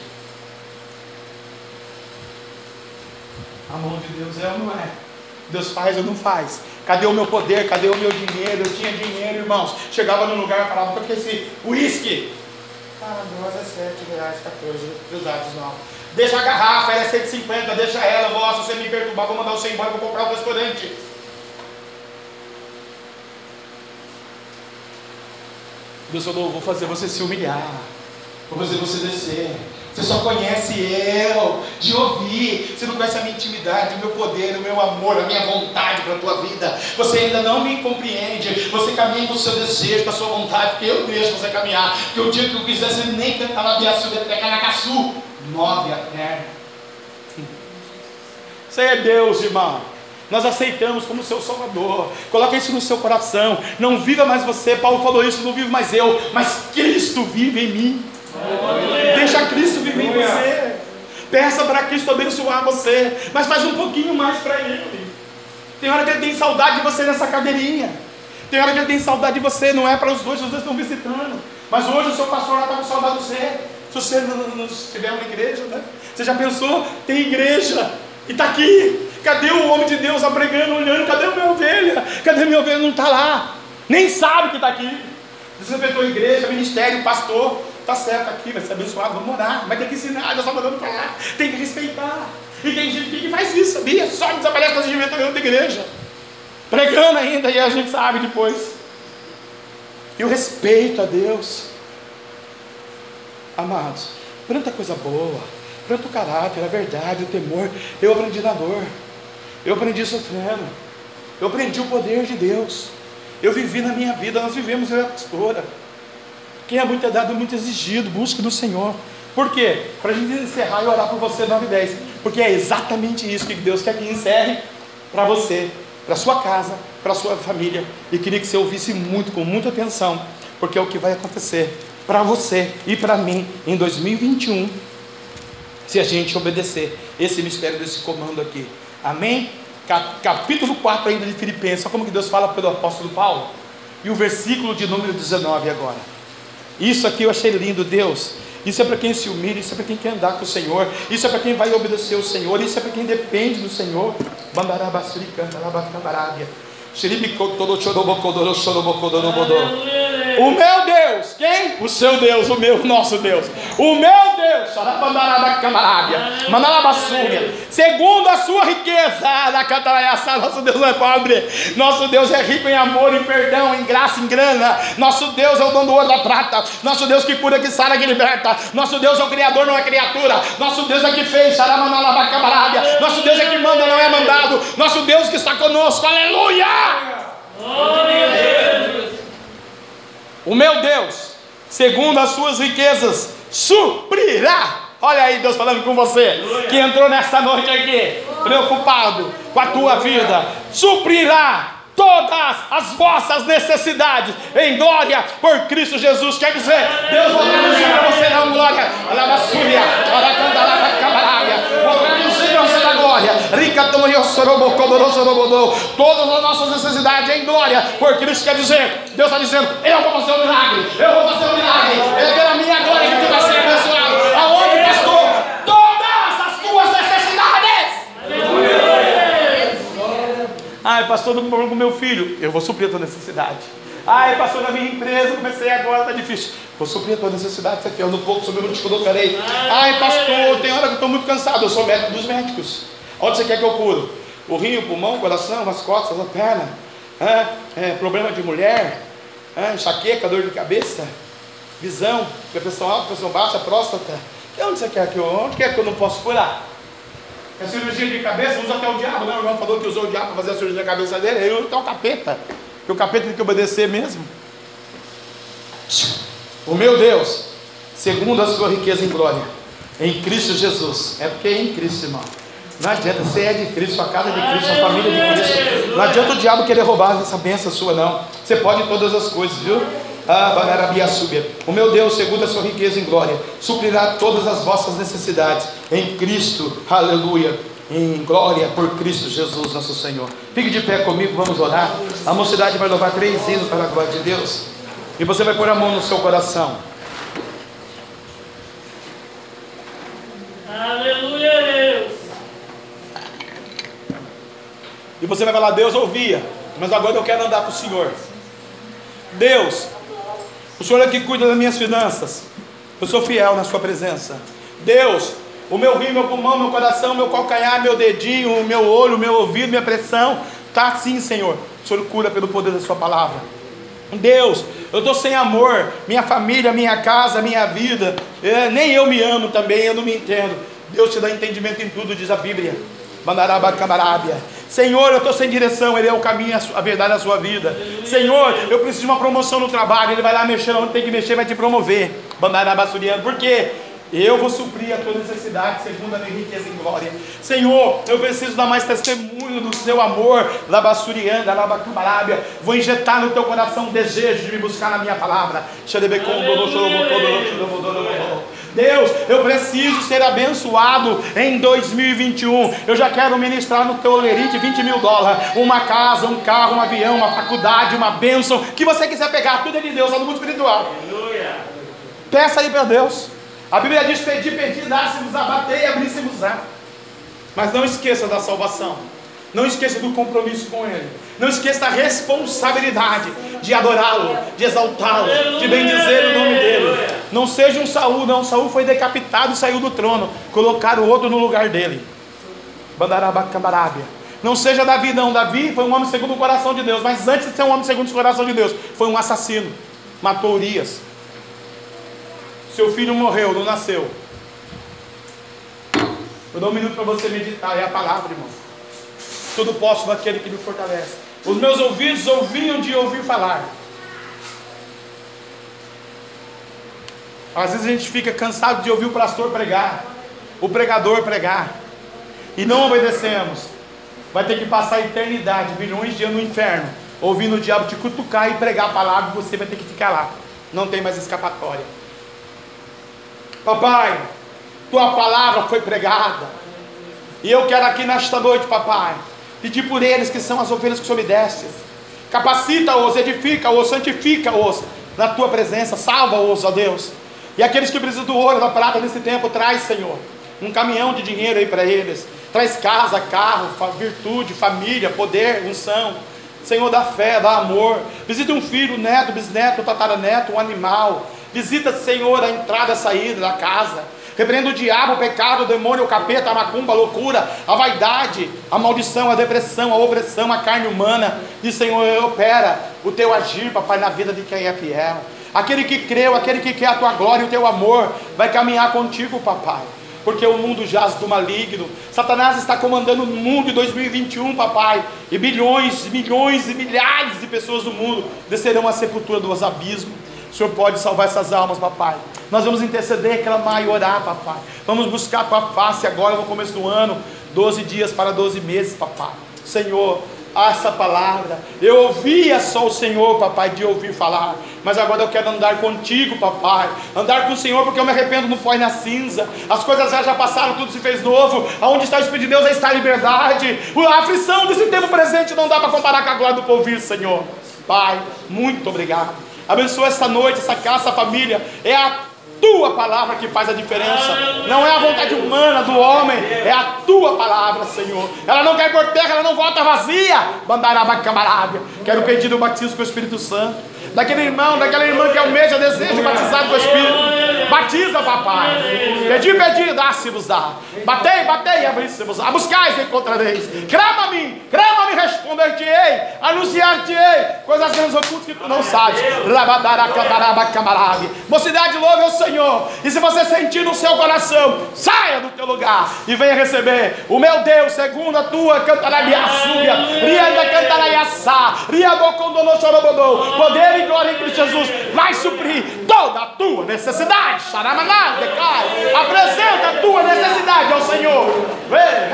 A mão de Deus é ou não é? Deus faz ou não faz? Cadê o meu poder? Cadê o meu dinheiro? Eu tinha dinheiro, irmãos. Chegava no lugar e falava, porque esse uísque. Ah, nós é 7 reais, 14 cruzados novos. Deixa a garrafa, ela é 150, deixa ela, vou, se você me perturbar, vou mandar você embora, vou comprar um restaurante. Deus falou, vou fazer você se humilhar, vou fazer você descer. Você só conhece eu, de ouvir. Você não conhece a minha intimidade, o meu poder, o meu amor, a minha vontade para a tua vida. Você ainda não me compreende. Você caminha com o seu desejo, com a sua vontade, porque eu deixo você caminhar. Porque o dia que eu quiser, você nem cantar na Biaçu, pegar na Caçu move a. Isso aí é Deus, irmão. Nós aceitamos como seu Salvador. Coloca isso no seu coração. Não viva mais você. Paulo falou isso, não vivo mais eu, mas Cristo vive em mim. Deixa Cristo viver em você. Peça para Cristo abençoar você, mas faz um pouquinho mais para Ele. Tem hora que Ele tem saudade de você nessa cadeirinha. Tem hora que Ele tem saudade de você, não é para os dois, os dois estão visitando. Mas hoje o seu pastor está com saudade de você. Se você não, não estiver na igreja, né? Você já pensou? Tem igreja. E está aqui. Cadê o homem de Deus pregando, olhando? Cadê minha ovelha? Cadê minha ovelha? Não está lá. Nem sabe que está aqui. Desinfetou a igreja, ministério, pastor. Está certo aqui, vai ser abençoado, vamos orar. Mas tem que ensinar, Deus está mandando para lá. Tem que respeitar. E tem gente que faz isso, sabia? Só desaparece com as dentro da igreja. Pregando ainda, e a gente sabe depois. E o respeito a Deus. Amados, tanta coisa boa, tanto caráter, a verdade, o temor. Eu aprendi na dor. Eu aprendi sofrendo. Eu aprendi o poder de Deus. Eu vivi na minha vida, nós vivemos, eu e a pastora. Quem é muito é dado, muito exigido, busque do Senhor. Por quê? Para a gente encerrar e orar por você 9 e 10. Porque é exatamente isso que Deus quer que encerre para você, para sua casa, para sua família. E queria que você ouvisse muito, com muita atenção, porque é o que vai acontecer para você e para mim em 2021, se a gente obedecer esse mistério desse comando aqui. Amém? Capítulo 4 ainda de Filipenses, só como que Deus fala pelo apóstolo Paulo. E o versículo de número 19 agora. Isso aqui eu achei lindo, Deus. Isso é para quem se humilha, isso é para quem quer andar com o Senhor, isso é para quem vai obedecer o Senhor, isso é para quem depende do Senhor. Labacabarábia. O meu Deus, quem? O seu Deus, o meu, nosso Deus. O meu Deus, segundo a sua riqueza, nosso Deus não é pobre, nosso Deus é rico em amor, em perdão, em graça, em grana. Nosso Deus é o dono do ouro da prata. Nosso Deus que cura, que sara, que liberta. Nosso Deus é o Criador, não é criatura. Nosso Deus é que fez, nosso Deus é que manda, não é mandado. Nosso Deus que está conosco, aleluia. O meu Deus, segundo as suas riquezas, suprirá. Olha aí Deus falando com você, que entrou nesta noite aqui, preocupado com a tua vida, suprirá todas as vossas necessidades em glória por Cristo Jesus. Quer dizer, Deus vai dizer para você não glória. Alabassúria, Aracandarabacamarária, glória. Todas as nossas necessidades em glória. Por Cristo quer dizer, Deus está dizendo, eu vou fazer um milagre, eu vou fazer um milagre. É pela minha glória que tu vai ser abençoado. Aonde, pastor? Todas as tuas necessidades. Ai, pastor, não problema com meu filho. Eu vou suprir a tua necessidade. Ai, pastor, na minha empresa, comecei agora, está difícil. Vou suprir a tua necessidade, você fiel no pouco, sobre o te colocarei. Ai, pastor, tem hora que eu estou muito cansado, eu sou médico dos médicos. Onde você quer que eu curo? O rim, o pulmão, o coração, as costas, a perna. É, é, problema de mulher, é, enxaqueca, dor de cabeça, visão, pressão alta, pressão baixa, próstata. E onde você quer que eu, onde quer que eu não posso curar? A é cirurgia de cabeça usa até o diabo, né? O irmão falou que usou o diabo para fazer a cirurgia na cabeça dele, ele usa até o capeta. Que o capeta tem que obedecer mesmo. O meu Deus, segundo a sua riqueza em glória, em Cristo Jesus. É porque é em Cristo, irmão. Não adianta, você é de Cristo, sua casa é de Cristo, sua família é de Cristo. Não adianta o diabo querer roubar essa bênção sua, não. Você pode todas as coisas, viu? Ah, o meu Deus, segundo a sua riqueza em glória, suprirá todas as vossas necessidades em Cristo, aleluia, em glória por Cristo Jesus, nosso Senhor. Fique de pé comigo, vamos orar. A mocidade vai louvar três hinos para a glória de Deus, e você vai pôr a mão no seu coração. E você vai falar, Deus ouvia, mas agora eu quero andar com o Senhor. Deus, o Senhor é que cuida das minhas finanças. Eu sou fiel na sua presença. Deus, o meu rim, meu pulmão, meu coração, meu calcanhar, meu dedinho, meu olho, meu ouvido, minha pressão, está assim, Senhor. O Senhor cura pelo poder da sua palavra. Deus, eu estou sem amor, minha família, minha casa, minha vida, é, nem eu me amo também, eu não me entendo. Deus te dá entendimento em tudo, diz a Bíblia. Senhor, eu estou sem direção, Ele é o caminho, a verdade da sua vida. Senhor, eu preciso de uma promoção no trabalho, Ele vai lá mexer onde tem que mexer, vai te promover. Bandarabassuriano, por quê? Eu vou suprir a tua necessidade segundo a minha riqueza em glória. Senhor, eu preciso dar mais testemunho do seu amor. Labassurianda, labacumarábia. Vou injetar no teu coração o desejo de me buscar na minha palavra. Deus, eu preciso ser abençoado em 2021. Eu já quero ministrar no teu olerite 20 mil dólares, uma casa, um carro, um avião, uma faculdade, uma bênção, que você quiser pegar, tudo é de Deus, só no mundo espiritual. Aleluia. Peça aí para Deus. A Bíblia diz: pedir, pedir, dar-se-vos a bater e abrir-se-vos a. Mas não esqueça da salvação. Não esqueça do compromisso com Ele. Não esqueça da responsabilidade de adorá-lo, de exaltá-lo, de bendizer o nome dele. Não seja um Saul, não. Saul foi decapitado e saiu do trono. Colocaram o outro no lugar dele. Bandarabacabarábia. Não seja Davi, não. Davi foi um homem segundo o coração de Deus. Mas antes de ser um homem segundo o coração de Deus, foi um assassino. Matou Urias. Seu filho morreu, não nasceu. Eu dou um minuto para você meditar. É a palavra, irmão. Tudo posso daquele que me fortalece. Os meus ouvidos ouviam de ouvir falar. Às vezes a gente fica cansado de ouvir o pastor pregar, o pregador pregar, e não obedecemos. Vai ter que passar a eternidade, milhões de anos no inferno, ouvindo o diabo te cutucar e pregar a palavra, e você vai ter que ficar lá. Não tem mais escapatória. Papai, tua palavra foi pregada. E eu quero aqui nesta noite, papai, Pedir por eles que são as ovelhas que o Senhor me deste. Capacita-os, edifica-os, santifica-os na tua presença, salva-os, ó Deus. E aqueles que precisam do ouro, da prata nesse tempo, traz, Senhor, um caminhão de dinheiro aí para eles. Traz casa, carro, virtude, família, poder, unção. Senhor, dá fé, dá amor. Visita um filho, neto, bisneto, tataraneto, um animal. Visita, Senhor, a entrada e a saída da casa. Repreenda o diabo, o pecado, o demônio, o capeta, a macumba, a loucura, a vaidade, a maldição, a depressão, a opressão, a carne humana. E Senhor, opera o teu agir, papai, na vida de quem é fiel. Aquele que creu, aquele que quer a tua glória e o teu amor, vai caminhar contigo, papai porque o mundo jaz do maligno. Satanás está comandando o mundo em 2021, papai, e bilhões, milhões e milhares de pessoas do mundo descerão à sepultura dos abismos. Senhor pode salvar essas almas, papai. Nós vamos interceder, clamar e orar, papai. Vamos buscar a tua face agora no começo do ano. 12 dias para 12 meses, papai. Senhor, essa palavra. Eu ouvia só o Senhor, papai, de ouvir falar. Mas agora eu quero andar contigo, papai. Andar com o Senhor, porque eu me arrependo no pó e na cinza. As coisas já, já passaram, tudo se fez novo. Aonde está o Espírito de Deus, aí está a liberdade. A aflição desse tempo presente não dá para comparar com a glória do povo, Senhor. Pai, muito obrigado. Abençoa esta noite, essa casa, essa família. É a tua palavra que faz a diferença. Não é a vontade humana do homem, é a tua palavra, Senhor. Ela não quer por terra, ela não volta vazia. Bandaraba camarábia. Quero pedir o batismo com o Espírito Santo. Daquele irmão, daquela irmã que almeja, deseja batizado com o Espírito. Batiza, papai. Pedi, pedi, dá-se-vos dá. Batei, batei, abri-se-vos dá. Buscais, encontrareis. Crama-me, crama-me, responder-te-ei. Anunciar-te-ei. Coisas grandes ocultas que tu não sabes. Mocidade, louve ao Senhor. E se você sentir no seu coração, saia do teu lugar e venha receber o meu Deus, segundo a tua cantarabiaçúbia. Rianda cantaraiaçá. Riadocondonochorobodô. Poder e glória em Cristo Jesus vai suprir toda a tua necessidade. Apresenta a tua necessidade ao Senhor. todas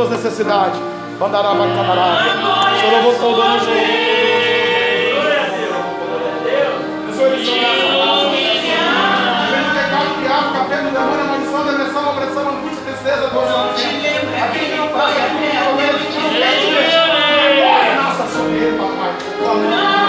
suas necessidades. Mandará vai camarada. Seu louvor condona, seu louvor Nossa, sobre ele, papai.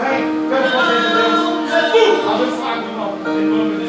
哎，这个发财，这个，哎，不，他就耍这个嘛，你懂不？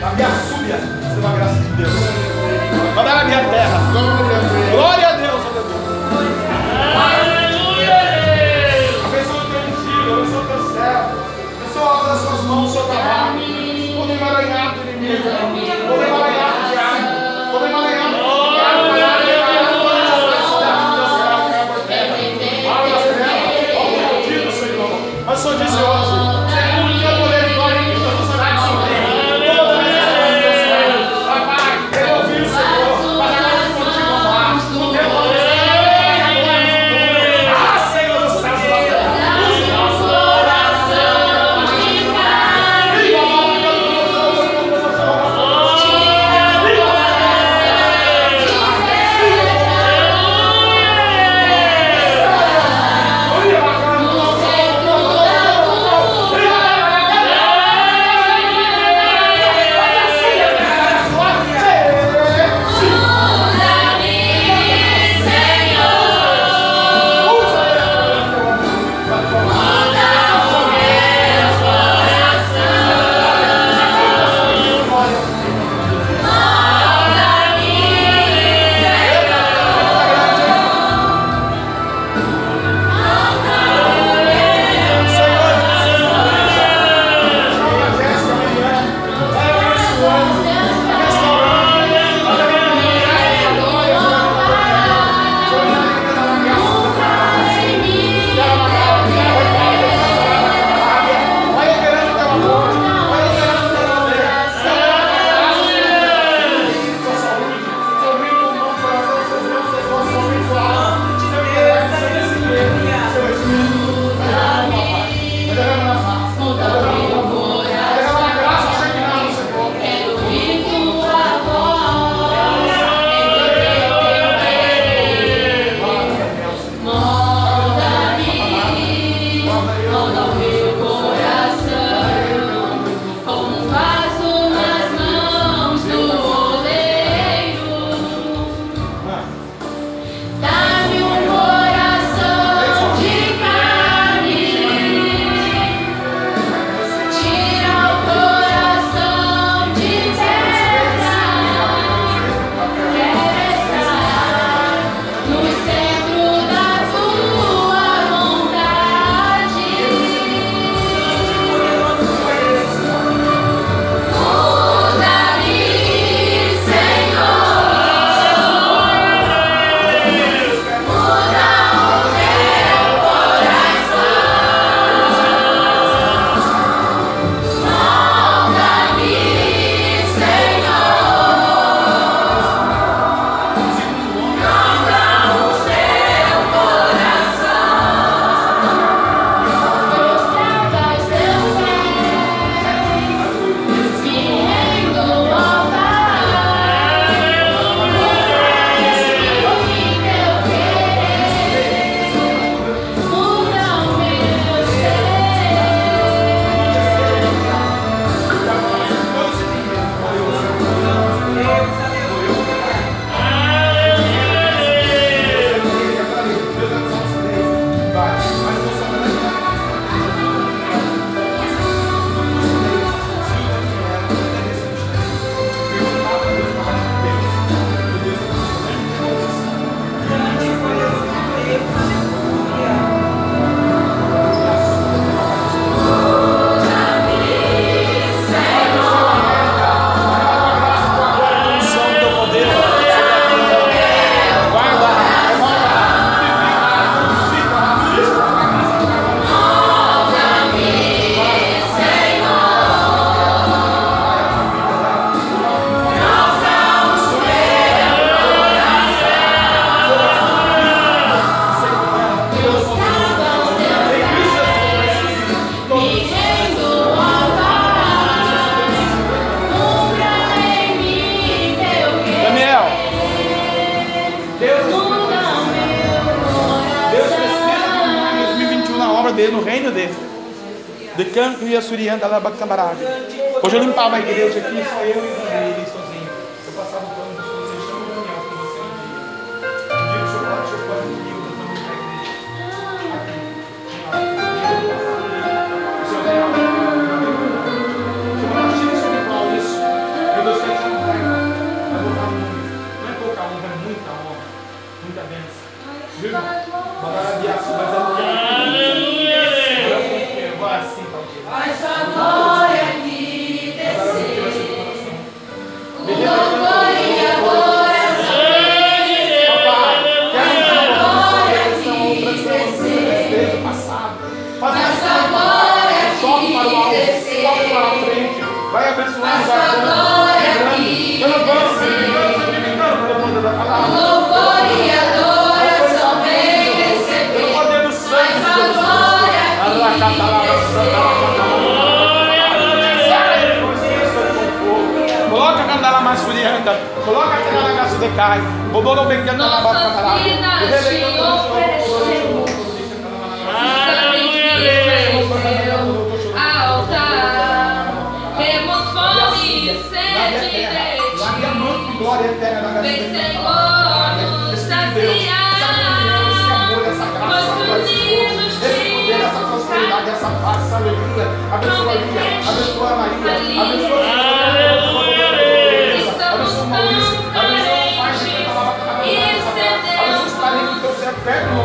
Na minha súbia, você graça de Deus. Mas na minha terra. ang talabag sa marami. fome, e sede é e Largue é a mão é de glória eterna da graça. Vem, Senhor, saciar. Essa graça, esse poder, essa prosperidade, essa paz, essa alegria. Abençoa a Lia, abençoa a Maria, abençoa a Abençoa o Maurício, abençoa a Pai de Canta, abençoa os talentos que o lá. pega no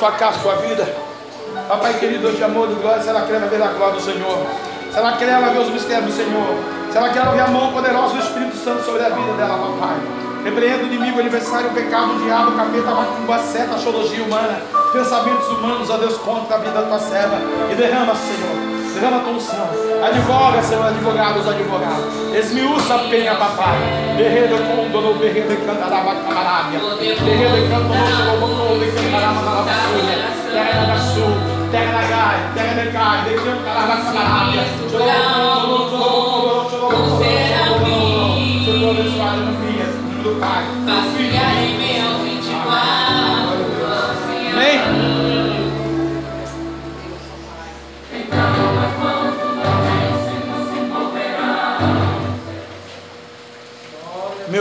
sua casa, sua vida. Papai querido, de amor, de glória, se ela quer ver a glória do Senhor. Se ela quer ela ver os mistérios do Senhor. Se ela quer ver a mão poderosa do Espírito Santo sobre a vida dela, papai. Repreenda o inimigo, o aniversário, o pecado, o diabo, o capeta, a macumba, a seta, a xologia humana, pensamentos humanos, a Deus, contra a vida da tua serva. E derrama, Senhor derrama a tua unção. Advoga, Senhor, advogados, advogados. Esmiuça a penha, papai. Berredo com dono, berredo cantaraba camarábia. Berredo cantaraba camarábia. Cantaraba camarábia. Terra da sul, terra da gai, terra da gai. De cantaraba camarábia. Senhor, abençoado no filho, do Pai.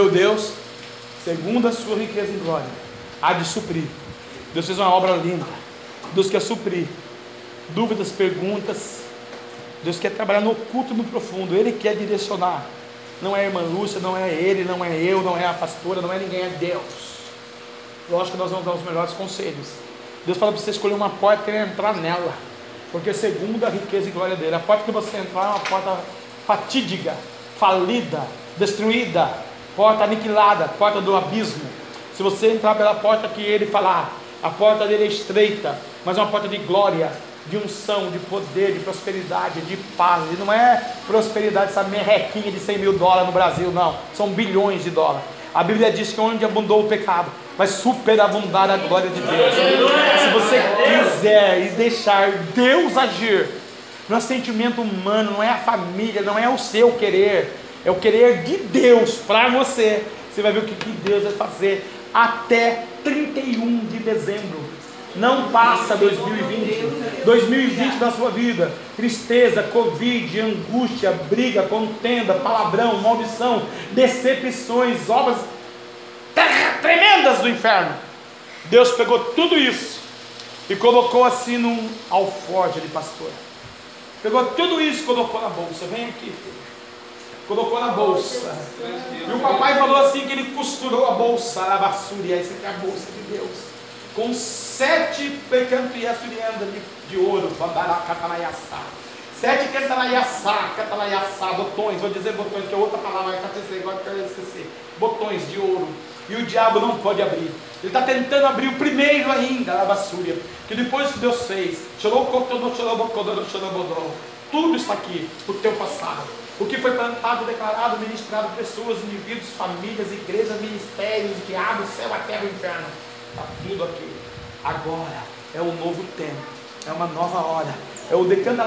Deus, segundo a sua riqueza em glória, há de suprir. Deus fez uma obra linda. Deus quer suprir dúvidas, perguntas. Deus quer trabalhar no oculto e no profundo. Ele quer direcionar. Não é a irmã Lúcia, não é ele, não é eu, não é a pastora, não é ninguém, é Deus. Lógico que nós vamos dar os melhores conselhos. Deus fala para você escolher uma porta e entrar nela. Porque segundo a riqueza e glória dele, a porta que você entrar é uma porta fatídica, falida, destruída, porta aniquilada, porta do abismo. Se você entrar pela porta que ele falar, a porta dele é estreita, mas é uma porta de glória, de unção, de poder, de prosperidade, de paz. E não é prosperidade, essa merrequinha de 100 mil dólares no Brasil, não. São bilhões de dólares. A Bíblia diz que onde abundou o pecado, vai superabundar a glória de Deus. Se você quiser e deixar Deus agir, não é sentimento humano, não é a família, não é o seu querer, é o querer de Deus para você. Você vai ver o que, Deus vai fazer até 31 de dezembro. Não passa 2020. 2020 na sua vida. Tristeza, Covid, angústia, briga, contenda, palavrão, maldição, decepções, obras tremendas do inferno. Deus pegou tudo isso e colocou assim num alforje de pastor. Pegou tudo isso e colocou na bolsa. Vem aqui, filho colocou na bolsa. E o papai falou assim que ele costurou a bolsa, a basura, essa aqui é a bolsa de Deus. Com sete pecantiaçuriandas de, de ouro, bandaracatanayassá. Sete cantanaiaçá, cantanaiaçá, botões, vou dizer botões, que é outra palavra que agora que eu esquecer. Botões de ouro. E o diabo não pode abrir. Ele está tentando abrir o primeiro ainda, a basura. Que depois Deus fez, tudo está aqui, o teu passado o que foi plantado, declarado, ministrado, pessoas, indivíduos, famílias, igrejas, ministérios, que abre o céu, a terra o inferno. Está tudo aqui. Agora é o novo tempo, é uma nova hora, é o decano da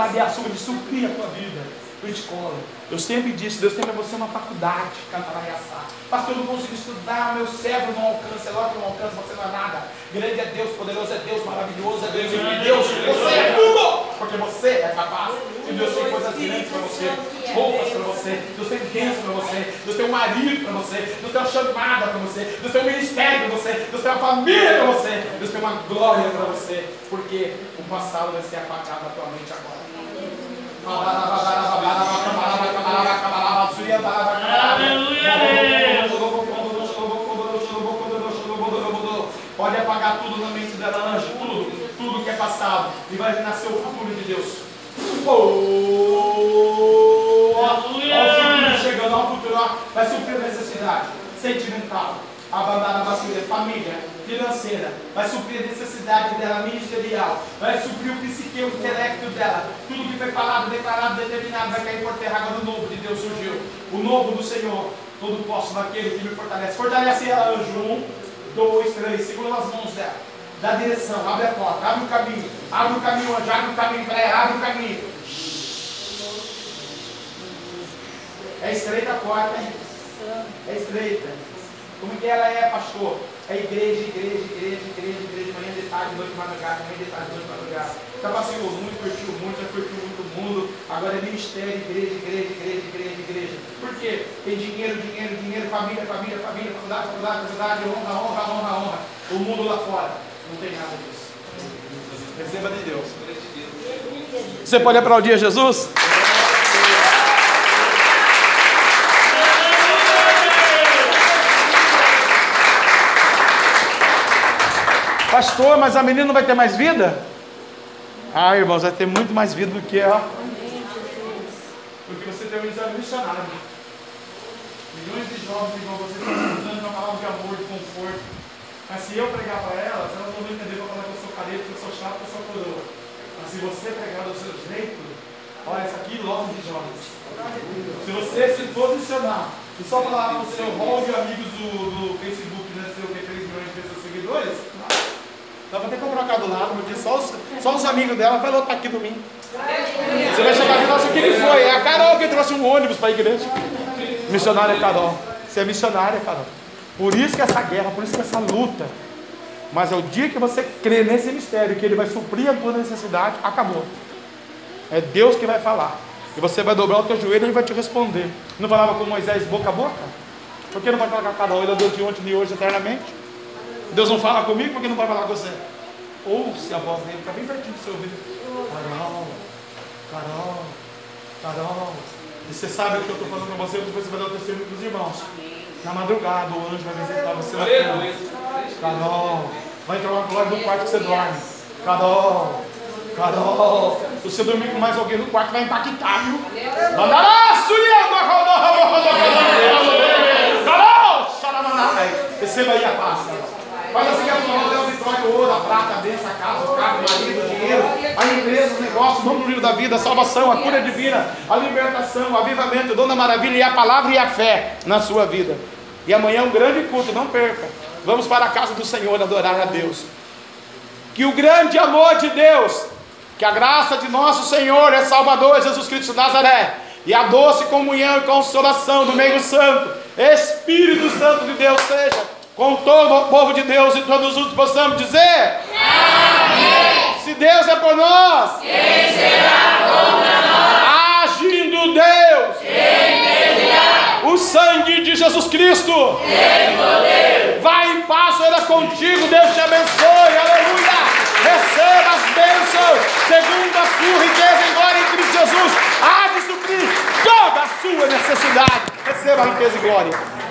de suprir a tua vida tua escola. Eu sempre disse, Deus tem para você uma faculdade, cantaraiaçá. Pastor, eu não consigo estudar, meu cérebro não alcança, é lógico que não alcança, você não é nada. Grande é Deus, poderoso é Deus, maravilhoso é Deus, e Deus, você é tudo, porque você é capaz. E Deus tem coisas grandes para você, roupas para você, Deus tem bênção para você, Deus tem um marido para você, Deus tem uma chamada para você, Deus tem um ministério para você, Deus tem uma família para você, Deus tem uma glória para você, porque o passado vai ser apagado na tua mente agora. Pode apagar tudo na mente dela, anjo, tudo, tudo que é passado, e vai nascer o futuro de Deus. Oh, olha o futuro chegando, olha o futuro, vai suprir a necessidade sentimental, abandonar a bacia, família, financeira, vai suprir a necessidade dela ministerial, vai suprir o psique, o intelecto dela, tudo que foi falado, declarado, determinado, vai cair por terra. Agora o novo de Deus surgiu, o novo do Senhor, todo posso naquele que me fortalece. Fortalece ela, anjo. Um, dois, três, segura nas mãos dela, dá direção, abre a porta, abre o caminho, abre o caminho, anjo, abre o caminho para ela, abre o caminho. É estreita a porta, hein? É estreita. Como que ela é, pastor? É igreja, igreja, igreja, igreja, igreja, manhã de tarde, noite madrugada, manhã de tarde, noite madrugada. Já passeou muito, curtiu muito, já curtiu muito o mundo. Agora é ministério, igreja, igreja, igreja, igreja, igreja. Por quê? Tem dinheiro, dinheiro, dinheiro, família, família, família, faculdade, faculdade, faculdade, honra, honra, honra, honra. O mundo lá fora não tem nada disso. Receba de Deus. Você pode aplaudir Jesus? Pastor, mas a menina não vai ter mais vida? Ah, irmãos, vai ter muito mais vida do que ela. Porque você tem um exame missionário. Milhões de jovens igual você estão usando uma palavra de amor, de conforto. Mas se eu pregar para elas, elas não vão entender para falar que eu sou careta, que eu sou chato, que eu sou coroa. Mas se você pregar do seu jeito, olha, isso aqui logo de jovens. Se você se posicionar e só falar para o seu hall de amigos do, do Facebook, né, seu que 3 milhões de pessoas seguidores, dá para ter que comprar do lado, porque só os, só os amigos dela vai lotar aqui domingo. Você vai chegar e falar assim, o que, foi? É a Carol que trouxe um ônibus para a igreja. Missionária Carol. Você é missionária, Carol. Por isso que essa guerra, por isso que essa luta. Mas é o dia que você crê nesse mistério, que ele vai suprir a tua necessidade, acabou. É Deus que vai falar. E você vai dobrar o teu joelho e ele vai te responder. Não falava com Moisés boca a boca? Por que não vai falar com a Carol? Ele é Deus de ontem, de hoje, eternamente. Deus não fala comigo, por que não vai falar com você? Ouça a voz dele, está bem pertinho do seu ouvido. Carol, Carol, Carol. E você sabe o que eu estou falando para você, depois você vai dar o testemunho para os irmãos. Na madrugada, o anjo vai visitar você. Carol, vai entrar uma glória no quarto que você dorme. Carol, Carol, se você dormir com mais alguém no quarto, vai impactar, viu? Carol, receba aí a paz. Faz assim que a tua mão o vitória, ouro, a prata, a bênção, a casa, o carro, o marido, o dinheiro, a empresa, os negócios, o número da vida, a salvação, a cura divina, a libertação, o avivamento, o dom da maravilha e a palavra e a fé na sua vida. E amanhã é um grande culto, não perca. Vamos para a casa do Senhor adorar a Deus. Que o grande amor de Deus, que a graça de nosso Senhor é Salvador Jesus Cristo de Nazaré, e a doce comunhão e consolação do meio santo, Espírito Santo de Deus seja com todo o povo de Deus e todos juntos possamos dizer: Amém. Se Deus é por nós, quem será contra nós? Agindo Deus, quem pedirá? O sangue de Jesus Cristo tem poder. Vai em paz, era contigo, Deus te abençoe, aleluia. Receba as bênçãos, segundo a sua riqueza em glória em Cristo Jesus, há de suprir toda a sua necessidade. Receba a riqueza e glória.